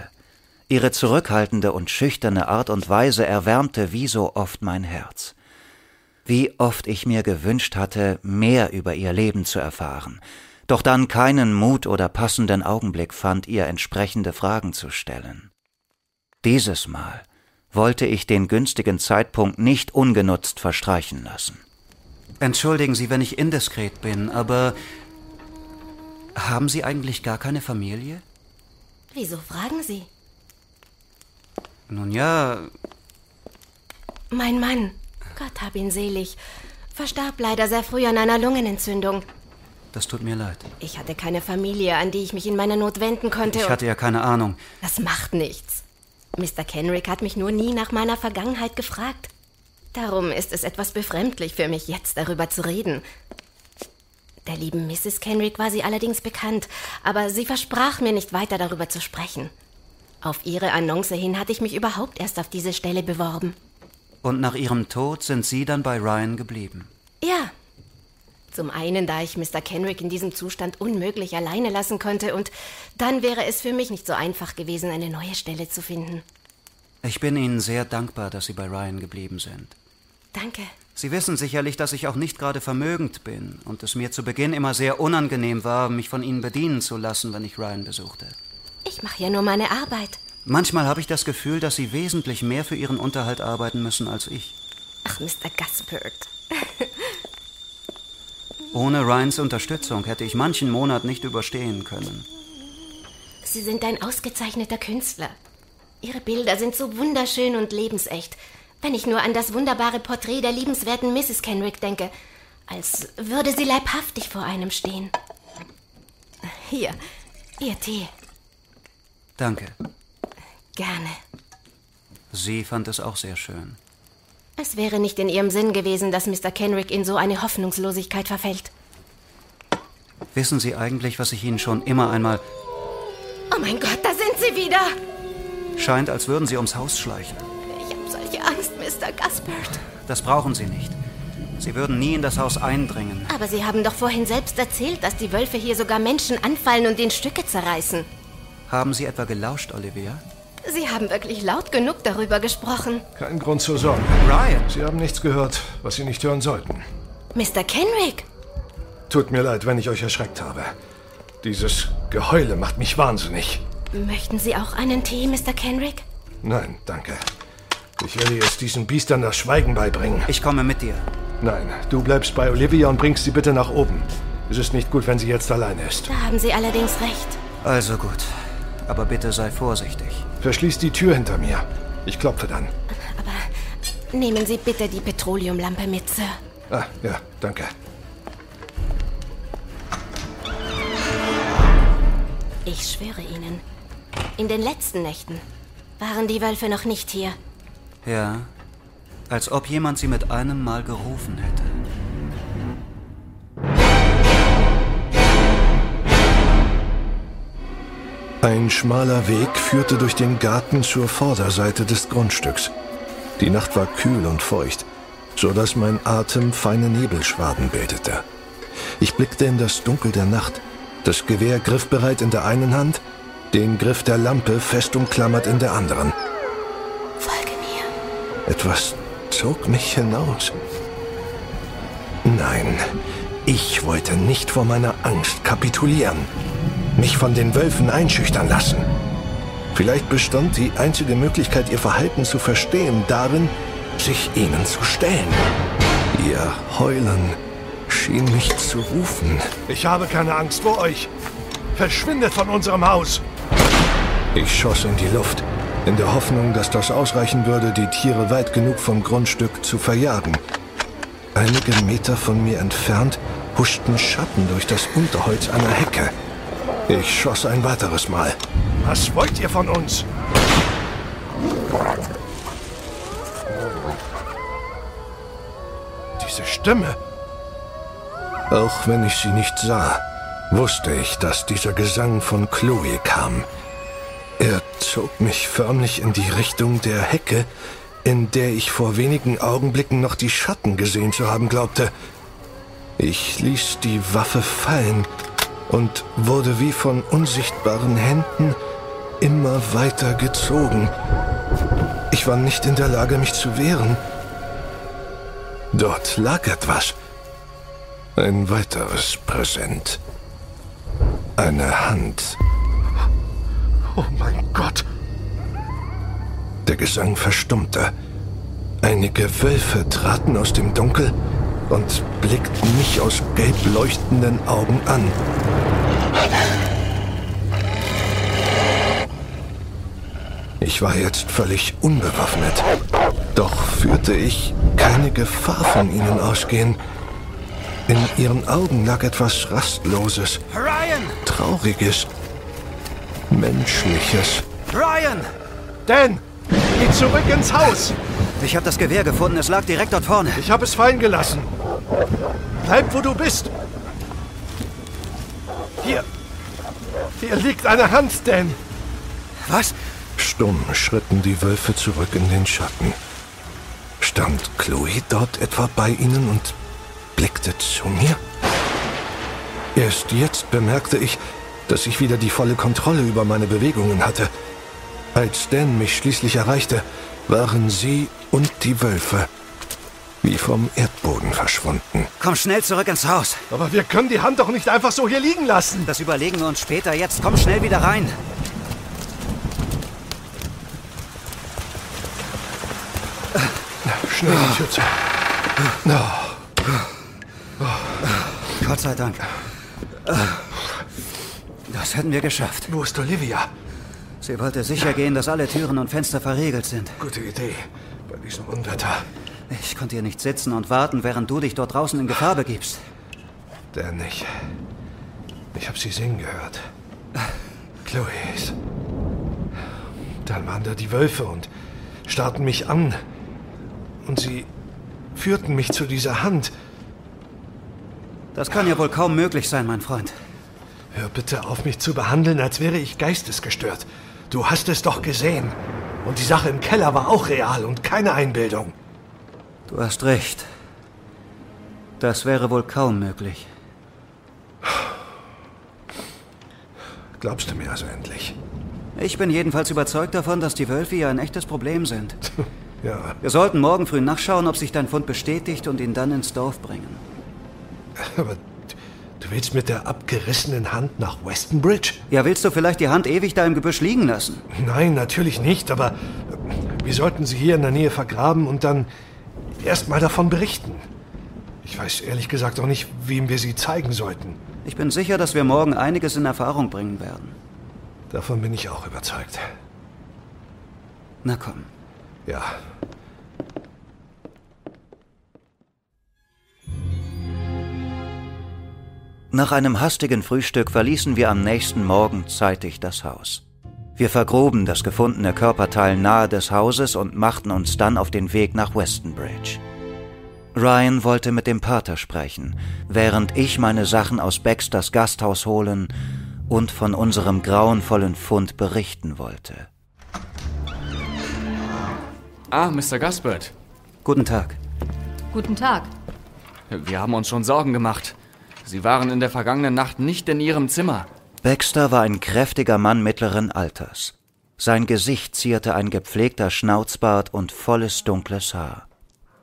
Speaker 5: Ihre zurückhaltende und schüchterne Art und Weise erwärmte wie so oft mein Herz. Wie oft ich mir gewünscht hatte, mehr über ihr Leben zu erfahren, doch dann keinen Mut oder passenden Augenblick fand, ihr entsprechende Fragen zu stellen. Dieses Mal wollte ich den günstigen Zeitpunkt nicht ungenutzt verstreichen lassen. Entschuldigen Sie, wenn ich indiskret bin, aber haben Sie eigentlich gar keine Familie?
Speaker 4: Wieso fragen Sie?
Speaker 5: Nun ja,
Speaker 4: Mein Mann, Gott hab ihn selig, Verstarb leider sehr früh an einer Lungenentzündung.
Speaker 5: Das tut mir leid.
Speaker 4: Ich hatte keine Familie, an die ich mich in meiner Not wenden konnte.
Speaker 5: Ich hatte ja keine Ahnung.
Speaker 4: Das macht nichts. Mr. Kenrick hat mich nur nie nach meiner Vergangenheit gefragt. Darum ist es etwas befremdlich für mich, jetzt darüber zu reden. Der lieben Mrs. Kenrick war sie allerdings bekannt, aber sie versprach mir nicht weiter darüber zu sprechen. Auf ihre Annonce hin hatte ich mich überhaupt erst auf diese Stelle beworben.
Speaker 5: Und nach ihrem Tod sind Sie dann bei Ryan geblieben?
Speaker 4: Ja. Zum einen, da ich Mr. Kenrick in diesem Zustand unmöglich alleine lassen konnte, und dann wäre es für mich nicht so einfach gewesen, eine neue Stelle zu finden.
Speaker 5: Ich bin Ihnen sehr dankbar, dass Sie bei Ryan geblieben sind.
Speaker 4: Danke.
Speaker 5: Sie wissen sicherlich, dass ich auch nicht gerade vermögend bin und es mir zu Beginn immer sehr unangenehm war, mich von Ihnen bedienen zu lassen, wenn ich Ryan besuchte.
Speaker 4: Ich mache ja nur meine Arbeit.
Speaker 5: Manchmal habe ich das Gefühl, dass Sie wesentlich mehr für Ihren Unterhalt arbeiten müssen als ich.
Speaker 4: Ach, Mr. Gaspard.
Speaker 5: Ohne Ryans Unterstützung hätte ich manchen Monat nicht überstehen können.
Speaker 4: Sie sind ein ausgezeichneter Künstler. Ihre Bilder sind so wunderschön und lebensecht. Wenn ich nur an das wunderbare Porträt der liebenswerten Mrs. Kenrick denke, als würde sie leibhaftig vor einem stehen. Hier, Ihr Tee.
Speaker 5: Danke.
Speaker 4: Gerne.
Speaker 5: Sie fand es auch sehr schön.
Speaker 4: Es wäre nicht in Ihrem Sinn gewesen, dass Mr. Kenrick in so eine Hoffnungslosigkeit verfällt.
Speaker 5: Wissen Sie eigentlich, was ich Ihnen schon immer einmal.
Speaker 4: Oh mein Gott, da sind Sie wieder!
Speaker 5: Scheint, als würden Sie ums Haus schleichen.
Speaker 4: Ich habe solche Angst, Mr. Gaspard.
Speaker 5: Das brauchen Sie nicht. Sie würden nie in das Haus eindringen.
Speaker 4: Aber Sie haben doch vorhin selbst erzählt, dass die Wölfe hier sogar Menschen anfallen und in Stücke zerreißen.
Speaker 5: Haben Sie etwa gelauscht, Olivia?
Speaker 4: Sie haben wirklich laut genug darüber gesprochen.
Speaker 3: Kein Grund zur Sorge.
Speaker 5: Ryan!
Speaker 3: Sie haben nichts gehört, was Sie nicht hören sollten.
Speaker 4: Mr. Kenrick!
Speaker 3: Tut mir leid, wenn ich euch erschreckt habe. Dieses Geheule macht mich wahnsinnig.
Speaker 4: Möchten Sie auch einen Tee, Mr. Kenrick?
Speaker 3: Nein, danke. Ich werde jetzt diesen Biestern das Schweigen beibringen.
Speaker 5: Ich komme mit dir.
Speaker 3: Nein, du bleibst bei Olivia und bringst sie bitte nach oben. Es ist nicht gut, wenn sie jetzt alleine ist.
Speaker 4: Da haben Sie allerdings recht.
Speaker 5: Also gut. Aber bitte sei vorsichtig.
Speaker 3: Verschließ die Tür hinter mir. Ich klopfe dann.
Speaker 4: Aber nehmen Sie bitte die Petroleumlampe mit, Sir.
Speaker 3: Ah, ja, danke.
Speaker 4: Ich schwöre Ihnen, in den letzten Nächten waren die Wölfe noch nicht hier.
Speaker 5: Ja, als ob jemand sie mit einem Mal gerufen hätte.
Speaker 3: Ein schmaler Weg führte durch den Garten zur Vorderseite des Grundstücks. Die Nacht war kühl und feucht, so dass mein Atem feine Nebelschwaden bildete. Ich blickte in das Dunkel der Nacht, das Gewehr griffbereit in der einen Hand, den Griff der Lampe fest umklammert in der anderen.
Speaker 4: Folge mir.
Speaker 3: Etwas zog mich hinaus. Nein, ich wollte nicht vor meiner Angst kapitulieren, mich von den Wölfen einschüchtern lassen. Vielleicht bestand die einzige Möglichkeit, ihr Verhalten zu verstehen, darin, sich ihnen zu stellen. Ihr Heulen schien mich zu rufen.
Speaker 12: Ich habe keine Angst vor euch. Verschwindet von unserem Haus.
Speaker 3: Ich schoss in die Luft, in der Hoffnung, dass das ausreichen würde, die Tiere weit genug vom Grundstück zu verjagen. Einige Meter von mir entfernt huschten Schatten durch das Unterholz einer Hecke. Ich schoss ein weiteres Mal.
Speaker 12: Was wollt ihr von uns? Diese Stimme.
Speaker 3: Auch wenn ich sie nicht sah, wusste ich, dass dieser Gesang von Chloe kam. Er zog mich förmlich in die Richtung der Hecke, in der ich vor wenigen Augenblicken noch die Schatten gesehen zu haben glaubte. Ich ließ die Waffe fallen und wurde wie von unsichtbaren Händen immer weiter gezogen. Ich war nicht in der Lage, mich zu wehren. Dort lag etwas. Ein weiteres Präsent. Eine Hand.
Speaker 12: Oh mein Gott.
Speaker 3: Der Gesang verstummte. Einige Wölfe traten aus dem Dunkel und blickten mich aus gelb leuchtenden Augen an. Ich war jetzt völlig unbewaffnet. Doch führte ich keine Gefahr von ihnen ausgehen. In ihren Augen lag etwas Rastloses,
Speaker 5: Ryan!
Speaker 3: Trauriges, Menschliches.
Speaker 5: Ryan!
Speaker 12: Dan, geh zurück ins Haus.
Speaker 5: Ich habe das Gewehr gefunden. Es lag direkt dort vorne.
Speaker 12: Ich habe es fallen gelassen. Bleib, wo du bist. Hier. Hier liegt eine Hand, Dan.
Speaker 5: Was?
Speaker 3: Stumm schritten die Wölfe zurück in den Schatten. Stand Chloe dort etwa bei ihnen und blickte zu mir? Erst jetzt bemerkte ich, dass ich wieder die volle Kontrolle über meine Bewegungen hatte. Als Dan mich schließlich erreichte, waren sie und die Wölfe wie vom Erdboden verschwunden.
Speaker 5: Komm schnell zurück ins Haus.
Speaker 12: Aber wir können die Hand doch nicht einfach so hier liegen lassen.
Speaker 5: Das überlegen wir uns später. Jetzt komm schnell wieder rein.
Speaker 12: Schnell die Tür zu.
Speaker 5: Gott sei Dank. Das hätten wir geschafft.
Speaker 12: Wo ist Olivia?
Speaker 5: Sie wollte sicher gehen, dass alle Türen und Fenster verriegelt sind.
Speaker 12: Gute Idee. Bei diesem Unwetter.
Speaker 5: Ich konnte hier nicht sitzen und warten, während du dich dort draußen in Gefahr begibst.
Speaker 3: Dan nicht. Ich habe sie singen gehört. Chloe's. Dann waren da die Wölfe und starrten mich an. Und sie führten mich zu dieser Hand.
Speaker 5: Das kann ja wohl kaum möglich sein, mein Freund.
Speaker 12: Hör bitte auf, mich zu behandeln, als wäre ich geistesgestört. Du hast es doch gesehen. Und die Sache im Keller war auch real und keine Einbildung.
Speaker 5: Du hast recht. Das wäre wohl kaum möglich.
Speaker 3: Glaubst du mir also endlich?
Speaker 5: Ich bin jedenfalls überzeugt davon, dass die Wölfe hier ein echtes Problem sind.
Speaker 3: Ja,
Speaker 5: Wir sollten morgen früh nachschauen, ob sich dein Fund bestätigt und ihn dann ins Dorf bringen.
Speaker 3: aber du willst mit der abgerissenen Hand nach Westonbridge?
Speaker 5: Ja, willst du vielleicht die Hand ewig da im Gebüsch liegen lassen?
Speaker 12: Nein, natürlich nicht, aber wir sollten sie hier in der Nähe vergraben und dann erst mal davon berichten. Ich weiß ehrlich gesagt auch nicht, wem wir sie zeigen sollten.
Speaker 5: Ich bin sicher, dass wir morgen einiges in Erfahrung bringen werden.
Speaker 3: Davon bin ich auch überzeugt.
Speaker 5: Na komm.
Speaker 3: Ja.
Speaker 5: Nach einem hastigen Frühstück verließen wir am nächsten Morgen zeitig das Haus. Wir vergruben das gefundene Körperteil nahe des Hauses und machten uns dann auf den Weg nach Westonbridge. Ryan wollte mit dem Pater sprechen, während ich meine Sachen aus Baxters Gasthaus holen und von unserem grauenvollen Fund berichten wollte.
Speaker 13: Ah, Mr. Gaspard.
Speaker 5: Guten Tag.
Speaker 14: Guten Tag.
Speaker 13: Wir haben uns schon Sorgen gemacht. Sie waren in der vergangenen Nacht nicht in Ihrem Zimmer.
Speaker 5: Baxter war ein kräftiger Mann mittleren Alters. Sein Gesicht zierte ein gepflegter Schnauzbart und volles dunkles Haar.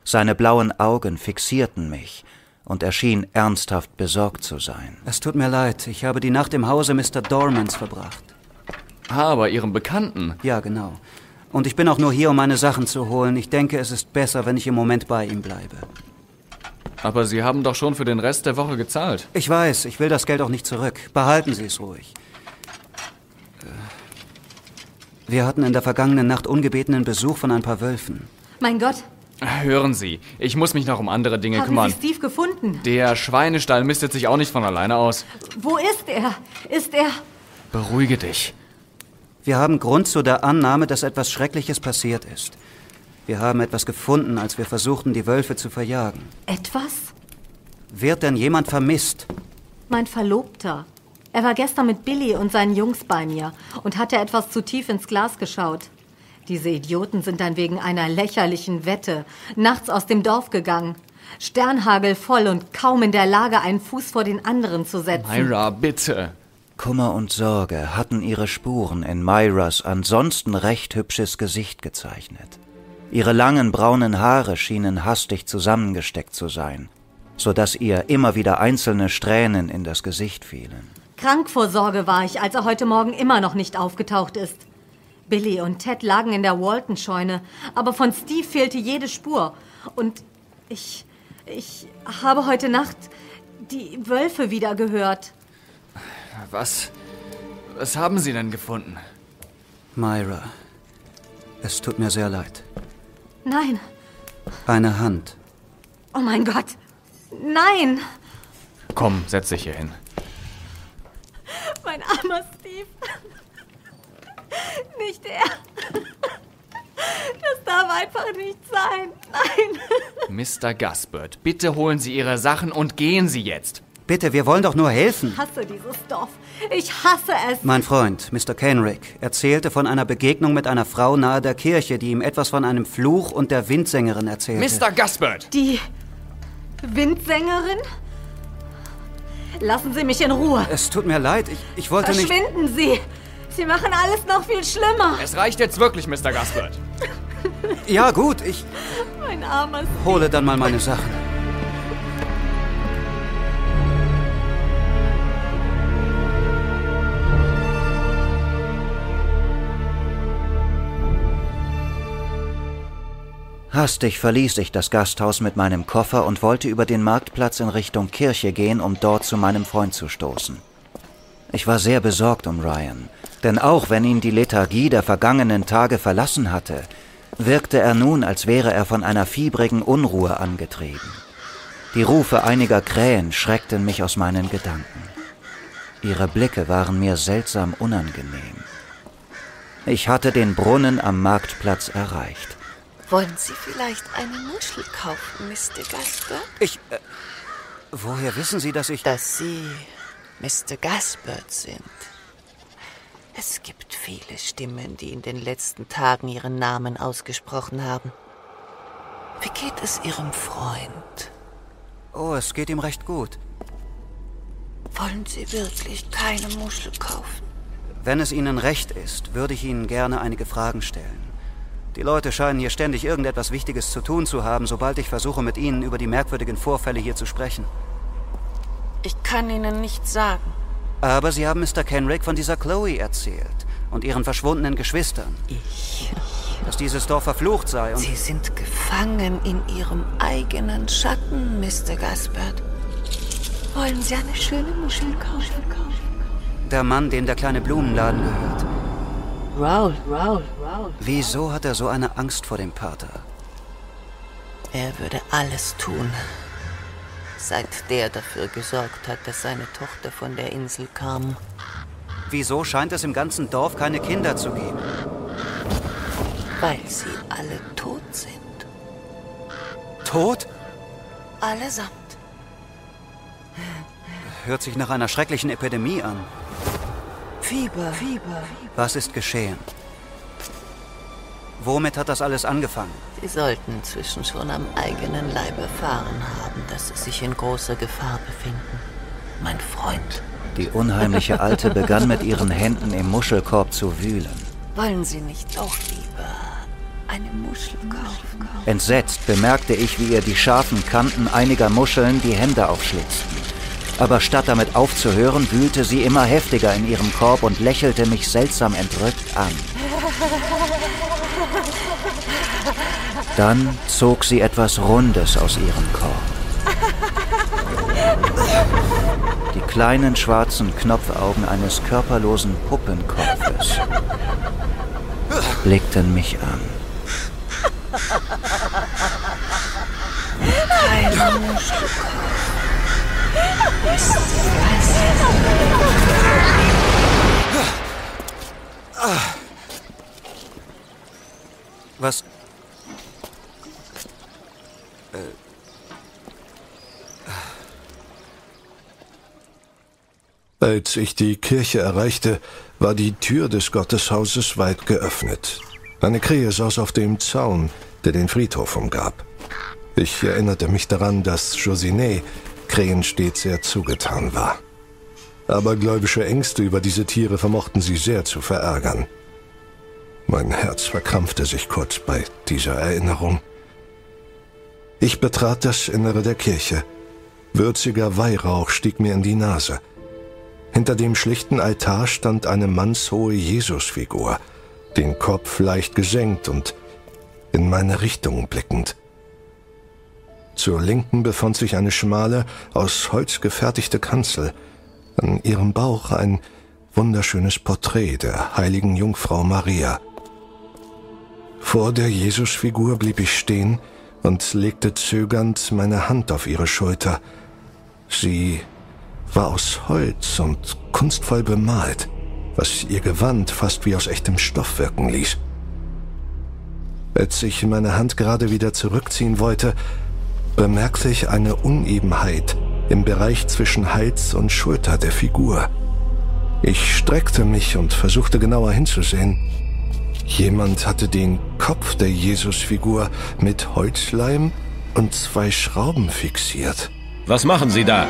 Speaker 5: Seine blauen Augen fixierten mich, und er schien ernsthaft besorgt zu sein. Es tut mir leid, ich habe die Nacht im Hause Mr. Dormans verbracht.
Speaker 13: Ah, aber Ihrem Bekannten.
Speaker 5: Ja, genau. Und ich bin auch nur hier, um meine Sachen zu holen. Ich denke, es ist besser, wenn ich im Moment bei ihm bleibe.
Speaker 13: Aber Sie haben doch schon für den Rest der Woche gezahlt.
Speaker 5: Ich weiß, ich will das Geld auch nicht zurück. Behalten Sie es ruhig. Äh, Wir hatten in der vergangenen Nacht ungebetenen Besuch von ein paar Wölfen.
Speaker 14: Mein Gott,
Speaker 13: Hören Sie, ich muss mich noch um andere Dinge
Speaker 14: haben
Speaker 13: kümmern.
Speaker 14: Sie Steve gefunden?
Speaker 13: Der Schweinestall mistet sich auch nicht von alleine aus.
Speaker 14: Wo ist er? Ist er...
Speaker 13: Beruhige dich.
Speaker 5: Wir haben Grund zu der Annahme, dass etwas Schreckliches passiert ist. Wir haben etwas gefunden, als wir versuchten, die Wölfe zu verjagen.
Speaker 14: Etwas?
Speaker 5: Wird denn jemand vermisst?
Speaker 14: Mein Verlobter. Er war gestern mit Billy und seinen Jungs bei mir und hatte etwas zu tief ins Glas geschaut. Diese Idioten sind dann wegen einer lächerlichen Wette nachts aus dem Dorf gegangen. Sternhagel voll und kaum in der Lage, einen Fuß vor den anderen zu setzen.
Speaker 13: Myra, bitte.
Speaker 5: Kummer und Sorge hatten ihre Spuren in Myras ansonsten recht hübsches Gesicht gezeichnet. Ihre langen braunen Haare schienen hastig zusammengesteckt zu sein, so dass ihr immer wieder einzelne Strähnen in das Gesicht fielen.
Speaker 14: Krank vor Sorge war ich, als er heute Morgen immer noch nicht aufgetaucht ist. Billy und Ted lagen in der Walton-Scheune, aber von Steve fehlte jede Spur. Und ich. ich habe heute Nacht die Wölfe wieder gehört.
Speaker 13: Was. Was haben Sie denn gefunden?
Speaker 5: Myra, es tut mir sehr leid.
Speaker 14: Nein.
Speaker 5: Eine Hand.
Speaker 14: Oh mein Gott. Nein.
Speaker 13: Komm, setz dich hier hin.
Speaker 14: Mein armer Steve. Nicht er. Das darf einfach nicht sein. Nein.
Speaker 13: Mr. Gaspard, bitte holen Sie Ihre Sachen und gehen Sie jetzt.
Speaker 5: Bitte, wir wollen doch nur helfen.
Speaker 14: Ich hasse dieses Dorf. Ich hasse es.
Speaker 5: Mein Freund, Mr. Kenrick, erzählte von einer Begegnung mit einer Frau nahe der Kirche, die ihm etwas von einem Fluch und der Windsängerin erzählte.
Speaker 13: Mr. Gaspard!
Speaker 14: Die Windsängerin? Lassen Sie mich in Ruhe.
Speaker 5: Es tut mir leid, ich, ich wollte nicht...
Speaker 14: Verschwinden Sie. Sie machen alles noch viel schlimmer.
Speaker 13: Es reicht jetzt wirklich, Mr. Gaspard.
Speaker 5: Ja, gut, ich
Speaker 14: Mein armer
Speaker 5: hole dann mal meine Sachen. Hastig verließ ich das Gasthaus mit meinem Koffer und wollte über den Marktplatz in Richtung Kirche gehen, um dort zu meinem Freund zu stoßen. Ich war sehr besorgt um Ryan, denn auch wenn ihn die Lethargie der vergangenen Tage verlassen hatte, wirkte er nun, als wäre er von einer fiebrigen Unruhe angetrieben. Die Rufe einiger Krähen schreckten mich aus meinen Gedanken. Ihre Blicke waren mir seltsam unangenehm. Ich hatte den Brunnen am Marktplatz erreicht.
Speaker 7: Wollen Sie vielleicht eine Muschel kaufen, Mr. Gaspard?
Speaker 5: Ich. Äh, woher wissen Sie, dass ich.
Speaker 7: Dass Sie Mr. Gaspard sind. Es gibt viele Stimmen, die in den letzten Tagen Ihren Namen ausgesprochen haben. Wie geht es Ihrem Freund?
Speaker 5: Oh, es geht ihm recht gut.
Speaker 7: Wollen Sie wirklich keine Muschel kaufen?
Speaker 5: Wenn es Ihnen recht ist, würde ich Ihnen gerne einige Fragen stellen. Die Leute scheinen hier ständig irgendetwas Wichtiges zu tun zu haben, sobald ich versuche, mit Ihnen über die merkwürdigen Vorfälle hier zu sprechen.
Speaker 7: Ich kann Ihnen nichts sagen.
Speaker 5: Aber Sie haben Mr. Kenrick von dieser Chloe erzählt und ihren verschwundenen Geschwistern.
Speaker 7: Ich.
Speaker 5: Dass dieses Dorf verflucht sei und.
Speaker 7: Sie sind gefangen in Ihrem eigenen Schatten, Mr. Gaspard. Wollen Sie eine schöne Muschel kaufen?
Speaker 5: Der Mann, dem der kleine Blumenladen gehört.
Speaker 7: Raul, Raul, Raul.
Speaker 5: Wieso hat er so eine Angst vor dem Pater?
Speaker 7: Er würde alles tun, seit der dafür gesorgt hat, dass seine Tochter von der Insel kam.
Speaker 5: Wieso scheint es im ganzen Dorf keine Kinder zu geben?
Speaker 7: Weil sie alle tot sind.
Speaker 5: Tot?
Speaker 7: Allesamt.
Speaker 5: Hört sich nach einer schrecklichen Epidemie an.
Speaker 7: Fieber, Fieber.
Speaker 5: Was ist geschehen? Womit hat das alles angefangen?
Speaker 7: Sie sollten inzwischen schon am eigenen Leib erfahren haben, dass sie sich in großer Gefahr befinden. Mein Freund.
Speaker 5: Die unheimliche Alte begann mit ihren Händen im Muschelkorb zu wühlen.
Speaker 7: Wollen Sie nicht doch lieber eine Muschel kaufen?
Speaker 5: Entsetzt bemerkte ich, wie ihr die scharfen Kanten einiger Muscheln die Hände aufschlitzten. Aber statt damit aufzuhören, wühlte sie immer heftiger in ihrem Korb und lächelte mich seltsam entrückt an. Dann zog sie etwas Rundes aus ihrem Korb. Die kleinen schwarzen Knopfaugen eines körperlosen Puppenkopfes blickten mich an.
Speaker 7: Keine Muschel
Speaker 5: Was? Äh.
Speaker 3: Als ich die Kirche erreichte, war die Tür des Gotteshauses weit geöffnet. Eine Krähe saß auf dem Zaun, der den Friedhof umgab. Ich erinnerte mich daran, dass Josinet Krähen stets sehr zugetan war. Aber gläubische Ängste über diese Tiere vermochten sie sehr zu verärgern. Mein Herz verkrampfte sich kurz bei dieser Erinnerung. Ich betrat das Innere der Kirche. Würziger Weihrauch stieg mir in die Nase. Hinter dem schlichten Altar stand eine mannshohe Jesusfigur, den Kopf leicht gesenkt und in meine Richtung blickend. Zur Linken befand sich eine schmale, aus Holz gefertigte Kanzel. An ihrem Bauch ein wunderschönes Porträt der heiligen Jungfrau Maria. Vor der Jesusfigur blieb ich stehen und legte zögernd meine Hand auf ihre Schulter. Sie war aus Holz und kunstvoll bemalt, was ihr Gewand fast wie aus echtem Stoff wirken ließ. Als ich meine Hand gerade wieder zurückziehen wollte, bemerkte ich eine Unebenheit im Bereich zwischen Hals und Schulter der Figur. Ich streckte mich und versuchte genauer hinzusehen. Jemand hatte den Kopf der Jesusfigur mit Holzleim und zwei Schrauben fixiert.
Speaker 8: Was machen Sie da?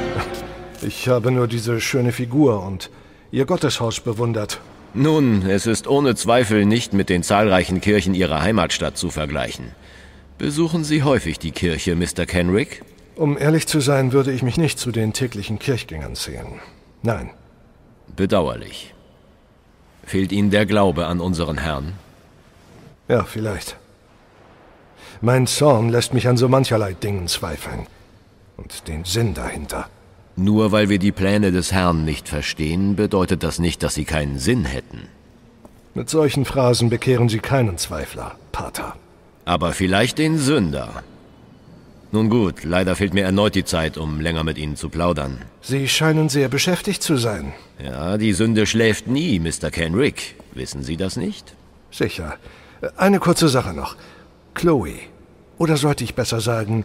Speaker 12: Ich habe nur diese schöne Figur und Ihr Gotteshaus bewundert.
Speaker 8: Nun, es ist ohne Zweifel nicht mit den zahlreichen Kirchen Ihrer Heimatstadt zu vergleichen. Besuchen Sie häufig die Kirche, Mr. Kenrick?
Speaker 12: Um ehrlich zu sein, würde ich mich nicht zu den täglichen Kirchgängern zählen. Nein.
Speaker 8: Bedauerlich. Fehlt Ihnen der Glaube an unseren Herrn?
Speaker 12: Ja, vielleicht. Mein Zorn lässt mich an so mancherlei Dingen zweifeln. Und den Sinn dahinter.
Speaker 8: Nur weil wir die Pläne des Herrn nicht verstehen, bedeutet das nicht, dass sie keinen Sinn hätten.
Speaker 12: Mit solchen Phrasen bekehren Sie keinen Zweifler, Pater.
Speaker 8: Aber vielleicht den Sünder. Nun gut, leider fehlt mir erneut die Zeit, um länger mit Ihnen zu plaudern.
Speaker 12: Sie scheinen sehr beschäftigt zu sein.
Speaker 8: Ja, die Sünde schläft nie, Mr. Kenrick. Wissen Sie das nicht?
Speaker 12: Sicher. Eine kurze Sache noch. Chloe. Oder sollte ich besser sagen,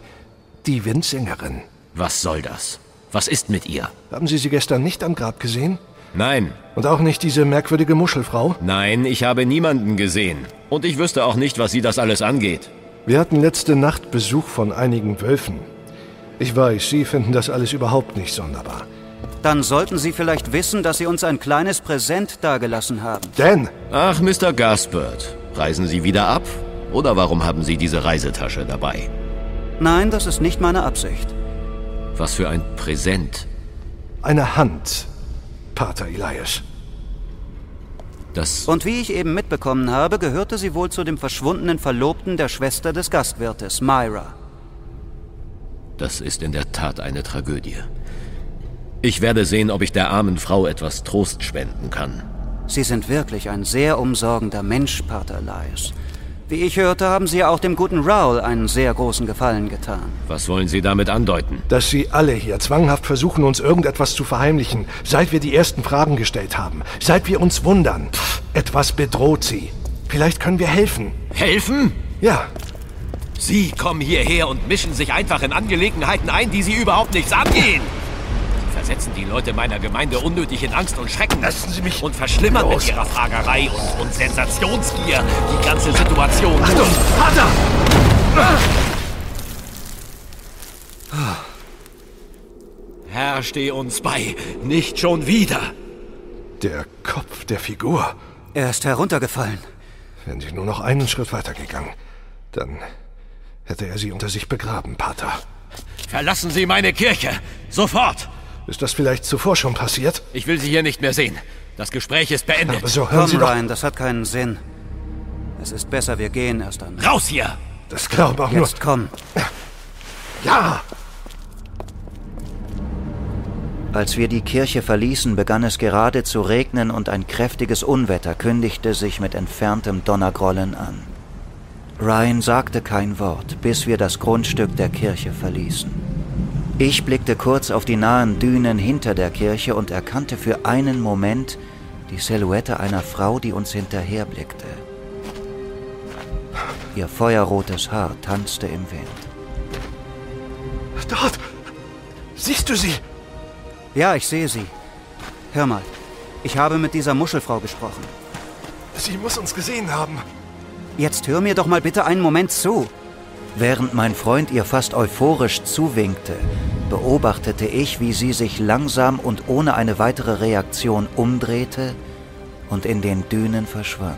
Speaker 12: die Windsängerin.
Speaker 8: Was soll das? Was ist mit ihr?
Speaker 12: Haben Sie sie gestern nicht am Grab gesehen?
Speaker 8: Nein.
Speaker 12: Und auch nicht diese merkwürdige Muschelfrau?
Speaker 8: Nein, ich habe niemanden gesehen. Und ich wüsste auch nicht, was Sie das alles angeht.
Speaker 12: Wir hatten letzte Nacht Besuch von einigen Wölfen. Ich weiß, Sie finden das alles überhaupt nicht sonderbar.
Speaker 5: Dann sollten Sie vielleicht wissen, dass Sie uns ein kleines Präsent dagelassen haben.
Speaker 12: Denn?
Speaker 8: Ach, Mr. Gaspard, reisen Sie wieder ab? Oder warum haben Sie diese Reisetasche dabei?
Speaker 5: Nein, das ist nicht meine Absicht.
Speaker 8: Was für ein Präsent.
Speaker 12: Eine Hand, Pater Elias.
Speaker 8: Das.
Speaker 5: Und wie ich eben mitbekommen habe, gehörte sie wohl zu dem verschwundenen Verlobten der Schwester des Gastwirtes, Myra.
Speaker 8: Das ist in der Tat eine Tragödie. Ich werde sehen, ob ich der armen Frau etwas Trost spenden kann.
Speaker 5: Sie sind wirklich ein sehr umsorgender Mensch, Pater Elias. Wie ich hörte, haben Sie auch dem guten Raoul einen sehr großen Gefallen getan.
Speaker 8: Was wollen Sie damit andeuten?
Speaker 12: Dass Sie alle hier zwanghaft versuchen, uns irgendetwas zu verheimlichen, seit wir die ersten Fragen gestellt haben. Seit wir uns wundern. Etwas bedroht Sie. Vielleicht können wir helfen.
Speaker 8: Helfen?
Speaker 12: Ja.
Speaker 8: Sie kommen hierher und mischen sich einfach in Angelegenheiten ein, die Sie überhaupt nichts angehen. Versetzen die Leute meiner Gemeinde unnötig in Angst und Schrecken.
Speaker 12: Lassen Sie mich.
Speaker 8: Und verschlimmern
Speaker 12: los.
Speaker 8: mit ihrer Fragerei und, und Sensationsgier die ganze Situation.
Speaker 12: Achtung, Vater!
Speaker 8: Herr, steh uns bei. Nicht schon wieder.
Speaker 12: Der Kopf der Figur.
Speaker 5: Er ist heruntergefallen.
Speaker 12: Wenn Sie nur noch einen Schritt weitergegangen, dann hätte er Sie unter sich begraben, Pater.
Speaker 8: Verlassen Sie meine Kirche. Sofort.
Speaker 12: Ist das vielleicht zuvor schon passiert?
Speaker 8: Ich will Sie hier nicht mehr sehen. Das Gespräch ist beendet.
Speaker 12: Aber so hören
Speaker 5: Komm,
Speaker 12: Sie doch.
Speaker 5: Ryan, das hat keinen Sinn. Es ist besser, wir gehen erst einmal.
Speaker 8: Raus hier!
Speaker 12: Das glaube auch nur.
Speaker 5: Jetzt komm.
Speaker 12: Ja!
Speaker 5: Als wir die Kirche verließen, begann es gerade zu regnen und ein kräftiges Unwetter kündigte sich mit entferntem Donnergrollen an. Ryan sagte kein Wort, bis wir das Grundstück der Kirche verließen. Ich blickte kurz auf die nahen Dünen hinter der Kirche und erkannte für einen Moment die Silhouette einer Frau, die uns hinterherblickte. Ihr feuerrotes Haar tanzte im Wind.
Speaker 12: Dort! Siehst du sie?
Speaker 5: Ja, ich sehe sie. Hör mal, ich habe mit dieser Muschelfrau gesprochen.
Speaker 12: Sie muss uns gesehen haben.
Speaker 5: Jetzt hör mir doch mal bitte einen Moment zu. Während mein Freund ihr fast euphorisch zuwinkte, beobachtete ich, wie sie sich langsam und ohne eine weitere Reaktion umdrehte und in den Dünen verschwand.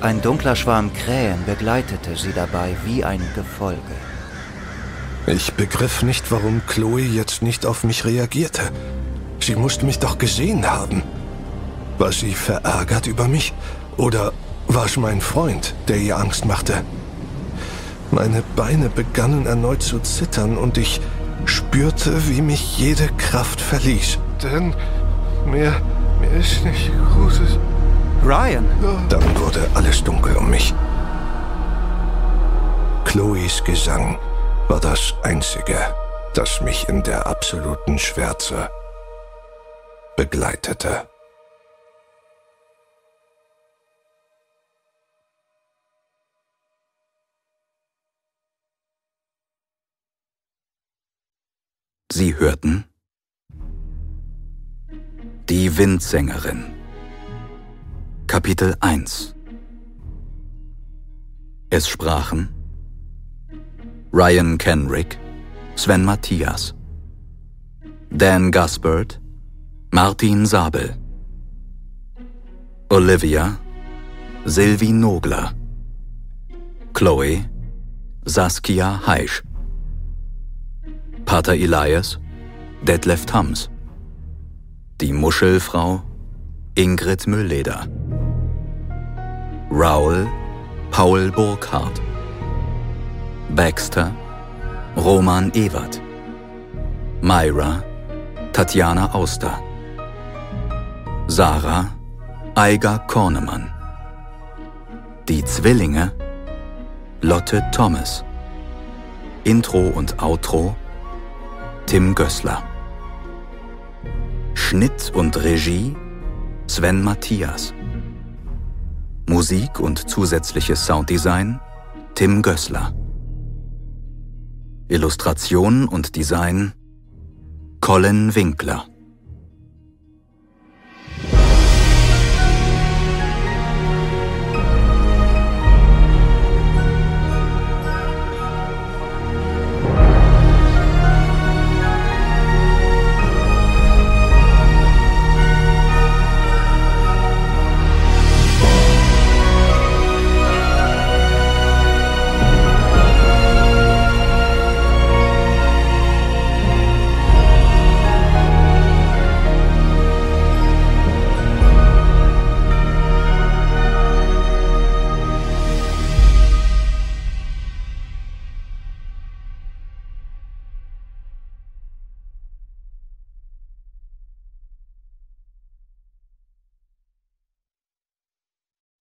Speaker 5: Ein dunkler Schwarm Krähen begleitete sie dabei wie ein Gefolge.
Speaker 3: Ich begriff nicht, warum Chloe jetzt nicht auf mich reagierte. Sie musste mich doch gesehen haben. War sie verärgert über mich? Oder war es mein Freund, der ihr Angst machte? Meine Beine begannen erneut zu zittern und ich spürte, wie mich jede Kraft verließ.
Speaker 12: Denn mir, mir ist nicht Gutes.
Speaker 5: Ryan!
Speaker 3: Dann wurde alles dunkel um mich. Chloes Gesang war das Einzige, das mich in der absoluten Schwärze begleitete.
Speaker 1: Sie hörten Die Windsängerin. Kapitel 1 Es sprachen Ryan Kenrick, Sven Matthias, Dan Gaspard, Martin Sabel, Olivia, Sylvie Nogler, Chloe, Saskia Heisch, Pater Elias, Detlef Thams, die Muschelfrau, Ingrid Müllleder, Raoul, Paul Burkhardt, Baxter, Roman Ewert, Myra, Tatjana Auster, Sarah, Eiger Kornemann, die Zwillinge, Lotte Thomas, Intro und Outro, Tim Gößler. Schnitt und Regie Sven Matthias. Musik und zusätzliches Sounddesign Tim Gößler. Illustration und Design Colin Winkler.